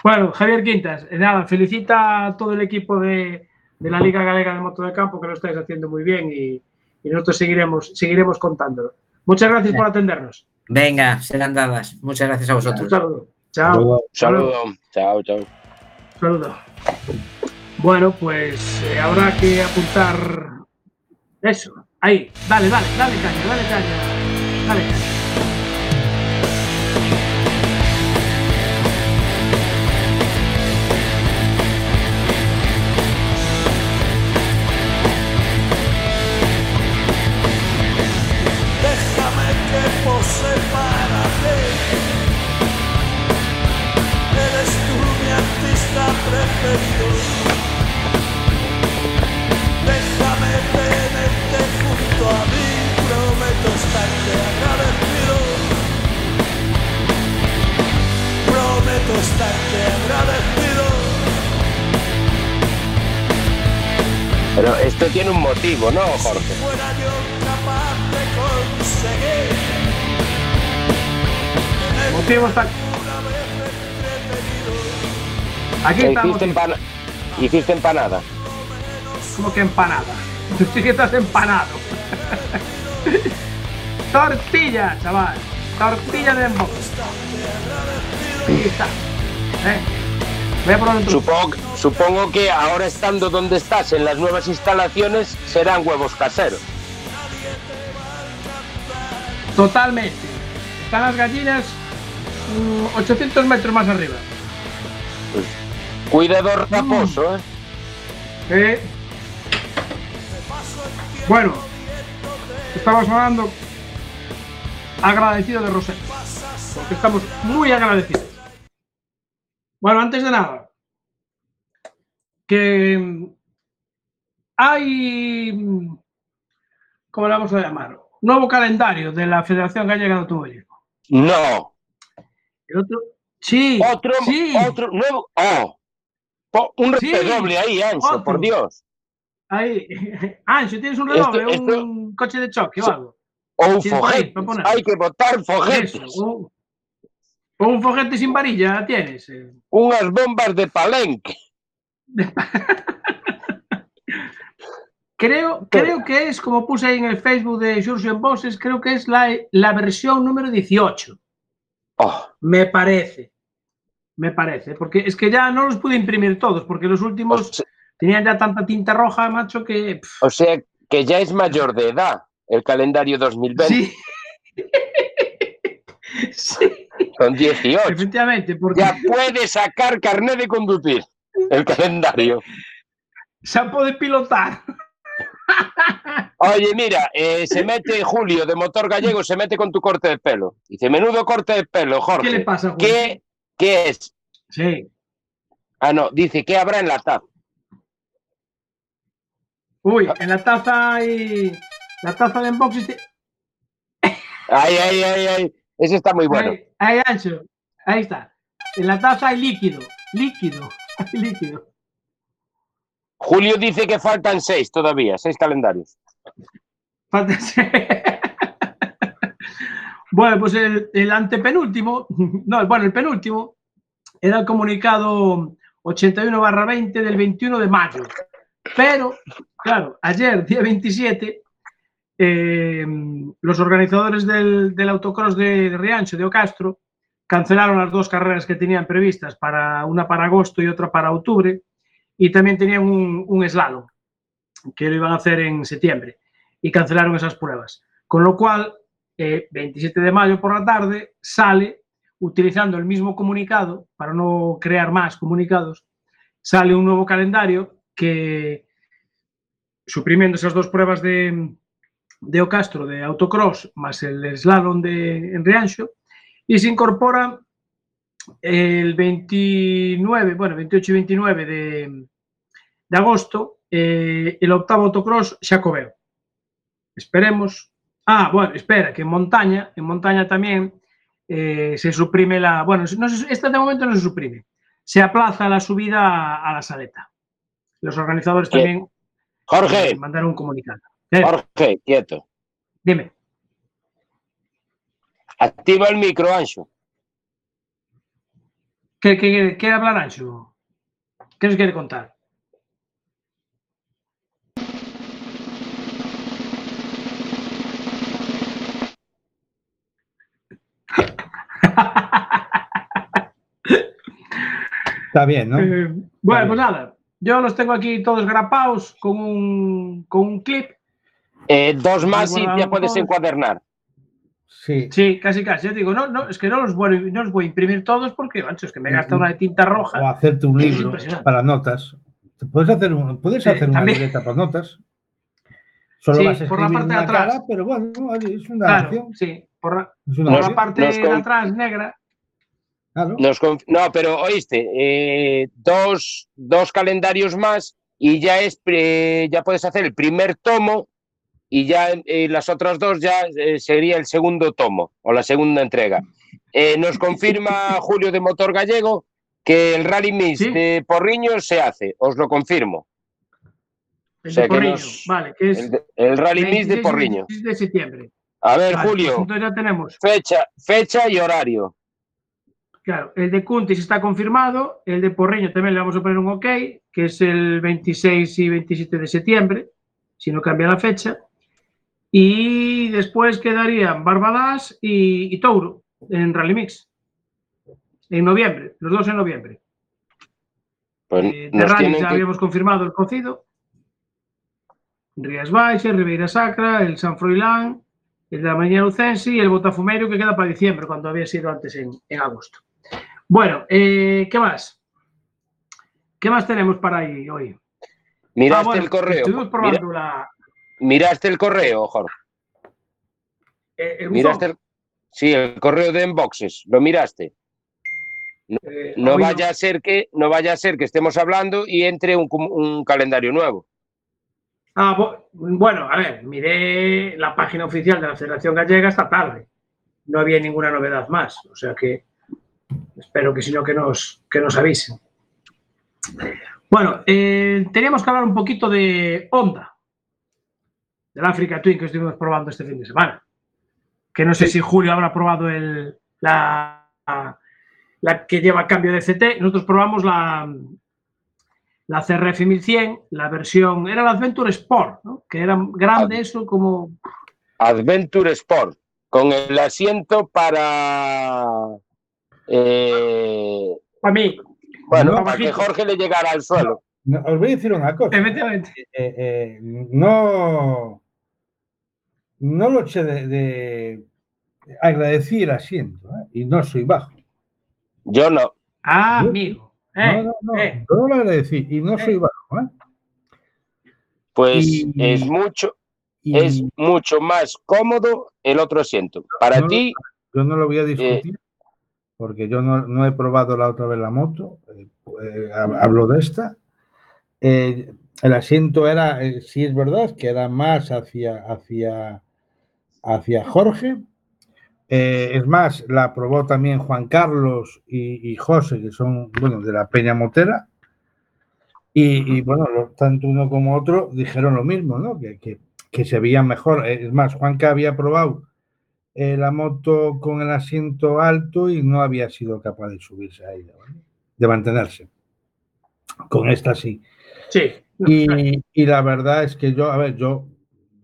Bueno, Javier Quintas, eh, nada, felicita a todo el equipo de, de la Liga Galega de Moto de Campo que lo estáis haciendo muy bien y, y nosotros seguiremos, seguiremos contándolo. Muchas gracias por atendernos. Venga, serán dadas. Muchas gracias a Un vosotros. saludo. Chao. Luego, Saludo, chao, chao. Saludo. Bueno, pues eh, habrá que apuntar eso. Ahí, dale, dale, dale caña, dale caña. Dale caña. Esto tiene un motivo, ¿no, Jorge? Fuera yo capaz de conseguir El motivo está. Aquí E estamos. Hiciste, empana- hiciste empanada. Como que empanada. Tú sí que estás empanado. Tortilla, chaval. Tortilla de emboque. Ahí está. ¿Eh? Voy a poner un truco. Supongo, supongo que ahora estando donde estás, en las nuevas instalaciones, serán huevos caseros. Totalmente. Están las gallinas mm, 800 metros más arriba. Cuidador raposo, ¿eh? Eh, Bueno, estamos hablando agradecido de Rosé, porque estamos muy agradecidos. Bueno, antes de nada, que hay, ¿cómo le vamos a llamar? Nuevo calendario de la Federación Gallega de Automovilismo. No. El otro, sí, Otro, sí, otro nuevo. Oh. Un Sí, redoble ahí, Ancho, otro. por Dios. ahí. Ancho, ¿tienes un redoble, Esto- un coche de choque o algo? O un foguete. Hay que botar foguetes. Eso, un, un foguete sin varilla tienes. eh. Unas bombas de palenque. Creo, creo que es, como puse ahí en el Facebook de Jurgen Bosses, creo que es la, la versión número 18. Oh, Me parece. Me parece. Porque es que ya no los pude imprimir todos, porque los o, últimos tenían ya tanta tinta roja, macho, que. pff, o sea que ya es mayor de edad el calendario 2020 sí. sí, con 18. efectivamente, porque Ya puede sacar carnet de conducir el calendario. se puede pilotar. Oye, mira, eh, se mete Julio de Motor Gallego, se mete con tu corte de pelo. Dice, menudo corte de pelo, Jorge. ¿Qué le pasa, Julio? ¿Qué, qué es? Sí. Ah, no, dice, ¿qué habrá en la taza? Uy, en la taza hay. La taza de unboxing. te- Ay, ay, ay, ay. Ese está muy bueno. Ahí, ahí, ancho. Ahí está. En la taza hay líquido. Líquido. Hay líquido. Julio dice que faltan seis todavía, seis calendarios. Falta- bueno, pues el, el antepenúltimo, no, bueno, el penúltimo era el comunicado 81 barra 20 del 21 de mayo. Pero, claro, ayer, día 27, eh, los organizadores del, del autocross de, de Riancho, de Ocastro, cancelaron las dos carreras que tenían previstas, para una para agosto y otra para octubre, y también tenían un, slalom, que lo iban a hacer en septiembre, y cancelaron esas pruebas. Con lo cual, eh, 27 de mayo por la tarde, sale, utilizando el mismo comunicado, para no crear más comunicados, sale un nuevo calendario que, suprimiendo esas dos pruebas de, de Ocastro, de autocross, más el slalom de en Riancho, y se incorpora el 29, bueno, 28 y 29 de, de agosto, eh, el octavo autocross Xacobeo. Esperemos. Ah, bueno, espera, que en montaña, en montaña también eh, se suprime la. Bueno, no se- esta de momento no se suprime. Se aplaza la subida a, a la saleta. Los organizadores también Jorge, mandaron un comunicado. Eh, Jorge, quieto. dime. Activa el micro, Ancho. ¿Qué, qué, qué hablar Ancho? ¿Qué nos quiere contar? Está bien, ¿no? Eh, bueno, Vale. pues nada. Yo los tengo aquí todos grapados con un, con un clip. Eh, dos más y ya puedes todos. encuadernar. Sí. Sí, casi, casi. Ya digo, no, no, es que no los voy, no los voy a imprimir todos porque, macho, es que me gasta una de tinta O roja. hacerte un libro para notas. Te puedes hacer, un, puedes Sí, hacer una libreta para notas. Solo Sí, vas a por la parte de atrás. cara, pero bueno, es una Claro, opción. sí. Por la, Es una por la parte de con- atrás negra. Claro. Nos conf- no, pero oíste, eh, dos, dos calendarios más y ya es pre- ya puedes hacer el primer tomo y ya eh, las otras dos ya eh, sería el segundo tomo o la segunda entrega. Eh, nos confirma Julio de Motor Gallego que el Rally Mix Sí. de Porriños se hace, os lo confirmo. El O sea de que Porriño, nos- vale, que es El, de- el Rally Mix 26 de Porriño. 26 de septiembre. A ver, Vale, Julio, pues entonces ya tenemos, fecha, fecha y horario. claro, el de Cuntis está confirmado, el de Porriño también le vamos a poner un ok, que es el 26 y 27 de septiembre, si no cambia la fecha. Y después quedarían Barbadas y, y Touro en Rally Mix. En noviembre, los dos en noviembre. Pues Eh, de Rally ya que- habíamos confirmado el cocido. Rías Baixas, Ribeira Sacra, el San Froilán, el de la Mañana Lucense y el Botafumeiro que queda para diciembre, cuando había sido antes en, en agosto. Bueno, eh, ¿qué más? ¿Qué más tenemos para ahí hoy? Miraste Ah, bueno, el correo. Estuvimos Mira- probando la, miraste el correo, Jorge. eh, el Miraste el, sí, el correo de Enboxes. Lo miraste. Eh, No hoy vaya a ser que no vaya a ser que estemos hablando y entre un, calendario nuevo. Ah, bueno, a ver, miré la página oficial de la Federación Gallega esta tarde. No había ninguna novedad más. O sea que espero que si no, que nos, que nos avisen. Bueno, eh, teníamos que hablar un poquito de Honda, del Africa Twin que estuvimos probando este fin de semana. Que no sé si Julio habrá probado el, la, la que lleva cambio de CT. Nosotros probamos la, la CRF 1100, la versión, era la Adventure Sport, ¿no? que era grande eso como... Adventure Sport con el asiento para eh, Para mí, bueno, No, para que. Jorge le llegara al suelo. No, os voy a decir una cosa. efectivamente. Eh, eh, no, no lo eché de, de agradecer asiento, ¿eh? y no soy bajo. Yo no. Ah, ¿No? amigo. Eh, no, no, no, eh. yo lo agradecí y no soy bajo. ¿eh? Pues Y- es mucho Y es mucho más cómodo el otro asiento. Para No, ti yo no lo voy a discutir porque yo no, no he probado la otra vez la moto. eh, eh, hab- hablo de esta. Eh, el asiento era, eh, sí es verdad, que era más hacia, hacia, hacia Jorge. Eh, es más, la aprobó también Juan Carlos y, y José, que son, bueno, de la Peña Motera. Y, y, bueno, lo- tanto uno como otro dijeron lo mismo, ¿no? Que, que, que se veían mejor. Eh, Es más, Juanca había probado eh, la moto con el asiento alto y no había sido capaz de subirse a ella, ¿vale? de mantenerse. Con esta sí. Sí. Y, y la verdad es que yo, a ver, yo,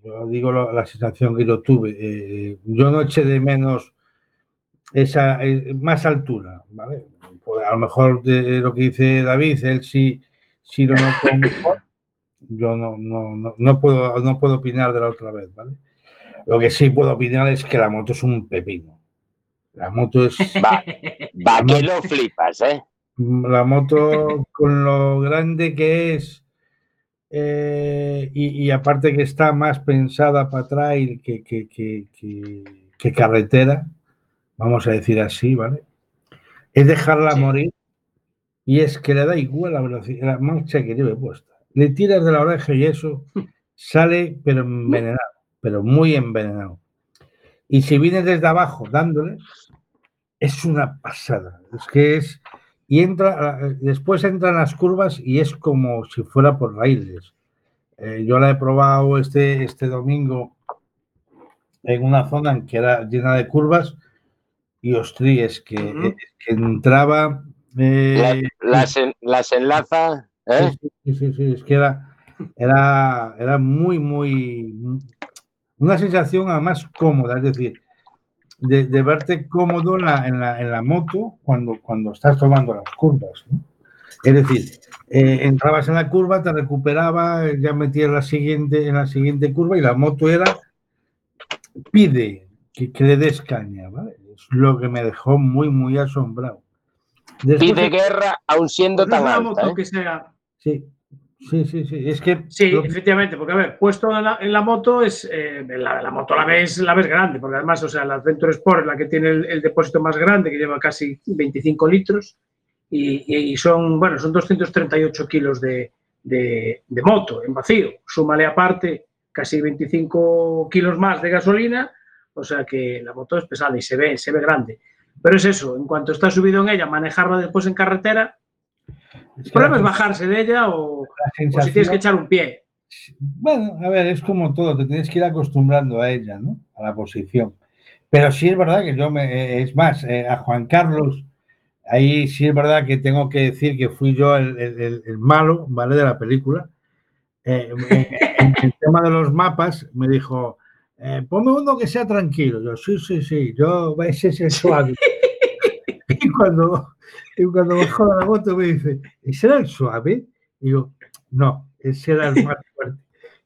yo digo lo- la sensación que yo tuve. eh, yo no eché de menos esa eh, más altura, ¿vale? Pues a lo mejor de lo que dice David, él sí, sí lo notó mejor. Yo no, no, no, no puedo, no puedo opinar de la otra vez, ¿vale? Lo que sí puedo opinar es que la moto es un pepino. La moto es va, va que lo flipas, ¿eh? la moto con lo grande que es eh, y, y aparte que está más pensada para trail que, que, que, que- que carretera, vamos a decir así, ¿vale? Es dejarla Sí. morir y es que le da igual la velocidad, la marcha que lleve puesta. Le tiras de la oreja y eso sale pero envenenado, pero muy envenenado. Y si vienes desde abajo dándole, es una pasada. Es que es. Y entra, eh, después entran las curvas y es como si fuera por raíles. Eh, yo la he probado este, este domingo en una zona en que era llena de curvas y ostri, es que, Ujú. es que entraba. eh, La- las, en- las enlaza, ¿eh? Sí, sí, sí, sí, es que era, era, era muy, muy. Una sensación además cómoda, es decir, de, de verte cómodo en la, en la, en la moto cuando, cuando estás tomando las curvas. ¿no? Es decir, eh, entrabas en la curva, te recuperaba, ya metías la siguiente, en la siguiente curva y la moto era. Pide que, que le des caña, ¿vale? Es lo que me dejó muy, muy asombrado. Después- Pide guerra aún siendo Pues tan alta, moto ¿eh? que sea, Sí. Sí, sí, sí. Es que. Sí, lo- efectivamente, porque a ver, puesto en la, en la moto es eh, la, la moto la ves, la ves grande, porque además, o sea, la Adventure Sport es la que tiene el, el depósito más grande, que lleva casi 25 litros, y, y son, bueno, son 238 kilos de, de- de moto en vacío. Súmale aparte casi 25 kilos más de gasolina, o sea que la moto es pesada y se ve, se ve grande. Pero es eso, en cuanto está subido en ella, manejarla después en carretera, el problema es bajarse de ella o, si tienes que echar un pie. Bueno, a ver, es como todo, te tienes que ir acostumbrando a ella, ¿no? A la posición. Pero sí es verdad que yo me, eh, es más, eh, a Juan Carlos, ahí sí es verdad que tengo que decir que fui yo el, el- malo, ¿vale? De la película. Eh, en, en el tema de los mapas, me dijo, eh, ponme uno que sea tranquilo. Yo, sí, sí, sí, yo, ese es el suave. Cuando, y cuando bajó la moto me dice, ¿ese era el suave? Y digo, no, ese era el más fuerte.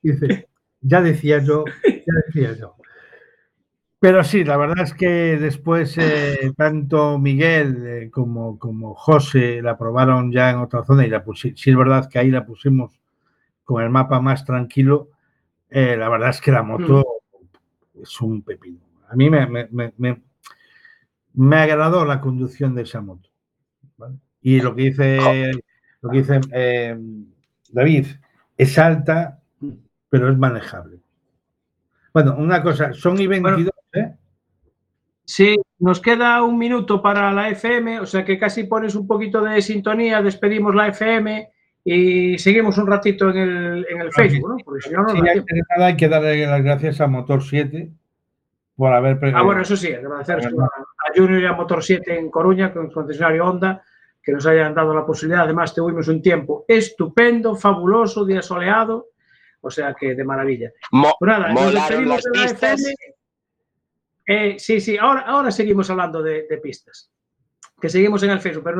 Y dice, ya decía yo, ya decía yo. Pero sí, la verdad es que después eh, tanto Miguel eh, como, como José la probaron ya en otra zona y la pusi- sí es verdad que ahí la pusimos con el mapa más tranquilo. eh, la verdad es que la moto es un pepino. A mí me, me, me, me- me agradó la conducción de esa moto. ¿vale? Y lo que dice, lo que dice eh, David, es alta, pero es manejable. Bueno, una cosa, son y 22, ¿eh? Sí, nos queda un minuto para la FM, o sea que casi pones un poquito de sintonía, despedimos la FM y seguimos un ratito en el, en el Facebook, ¿no? Porque si no, no Sí, nada hay que darle las gracias a Motor 7 por haber Ah, bueno, eso sí, agradecer a, a Junior y a Motor 7 en Coruña, con el concesionario Honda, que nos hayan dado la posibilidad. Además, tuvimos un tiempo estupendo, fabuloso, día soleado, o sea que de maravilla. Mo- Pues nada, nos despedimos de la. FM. Eh, sí, sí, ahora, ahora seguimos hablando de, de pistas, que seguimos en el Facebook, pero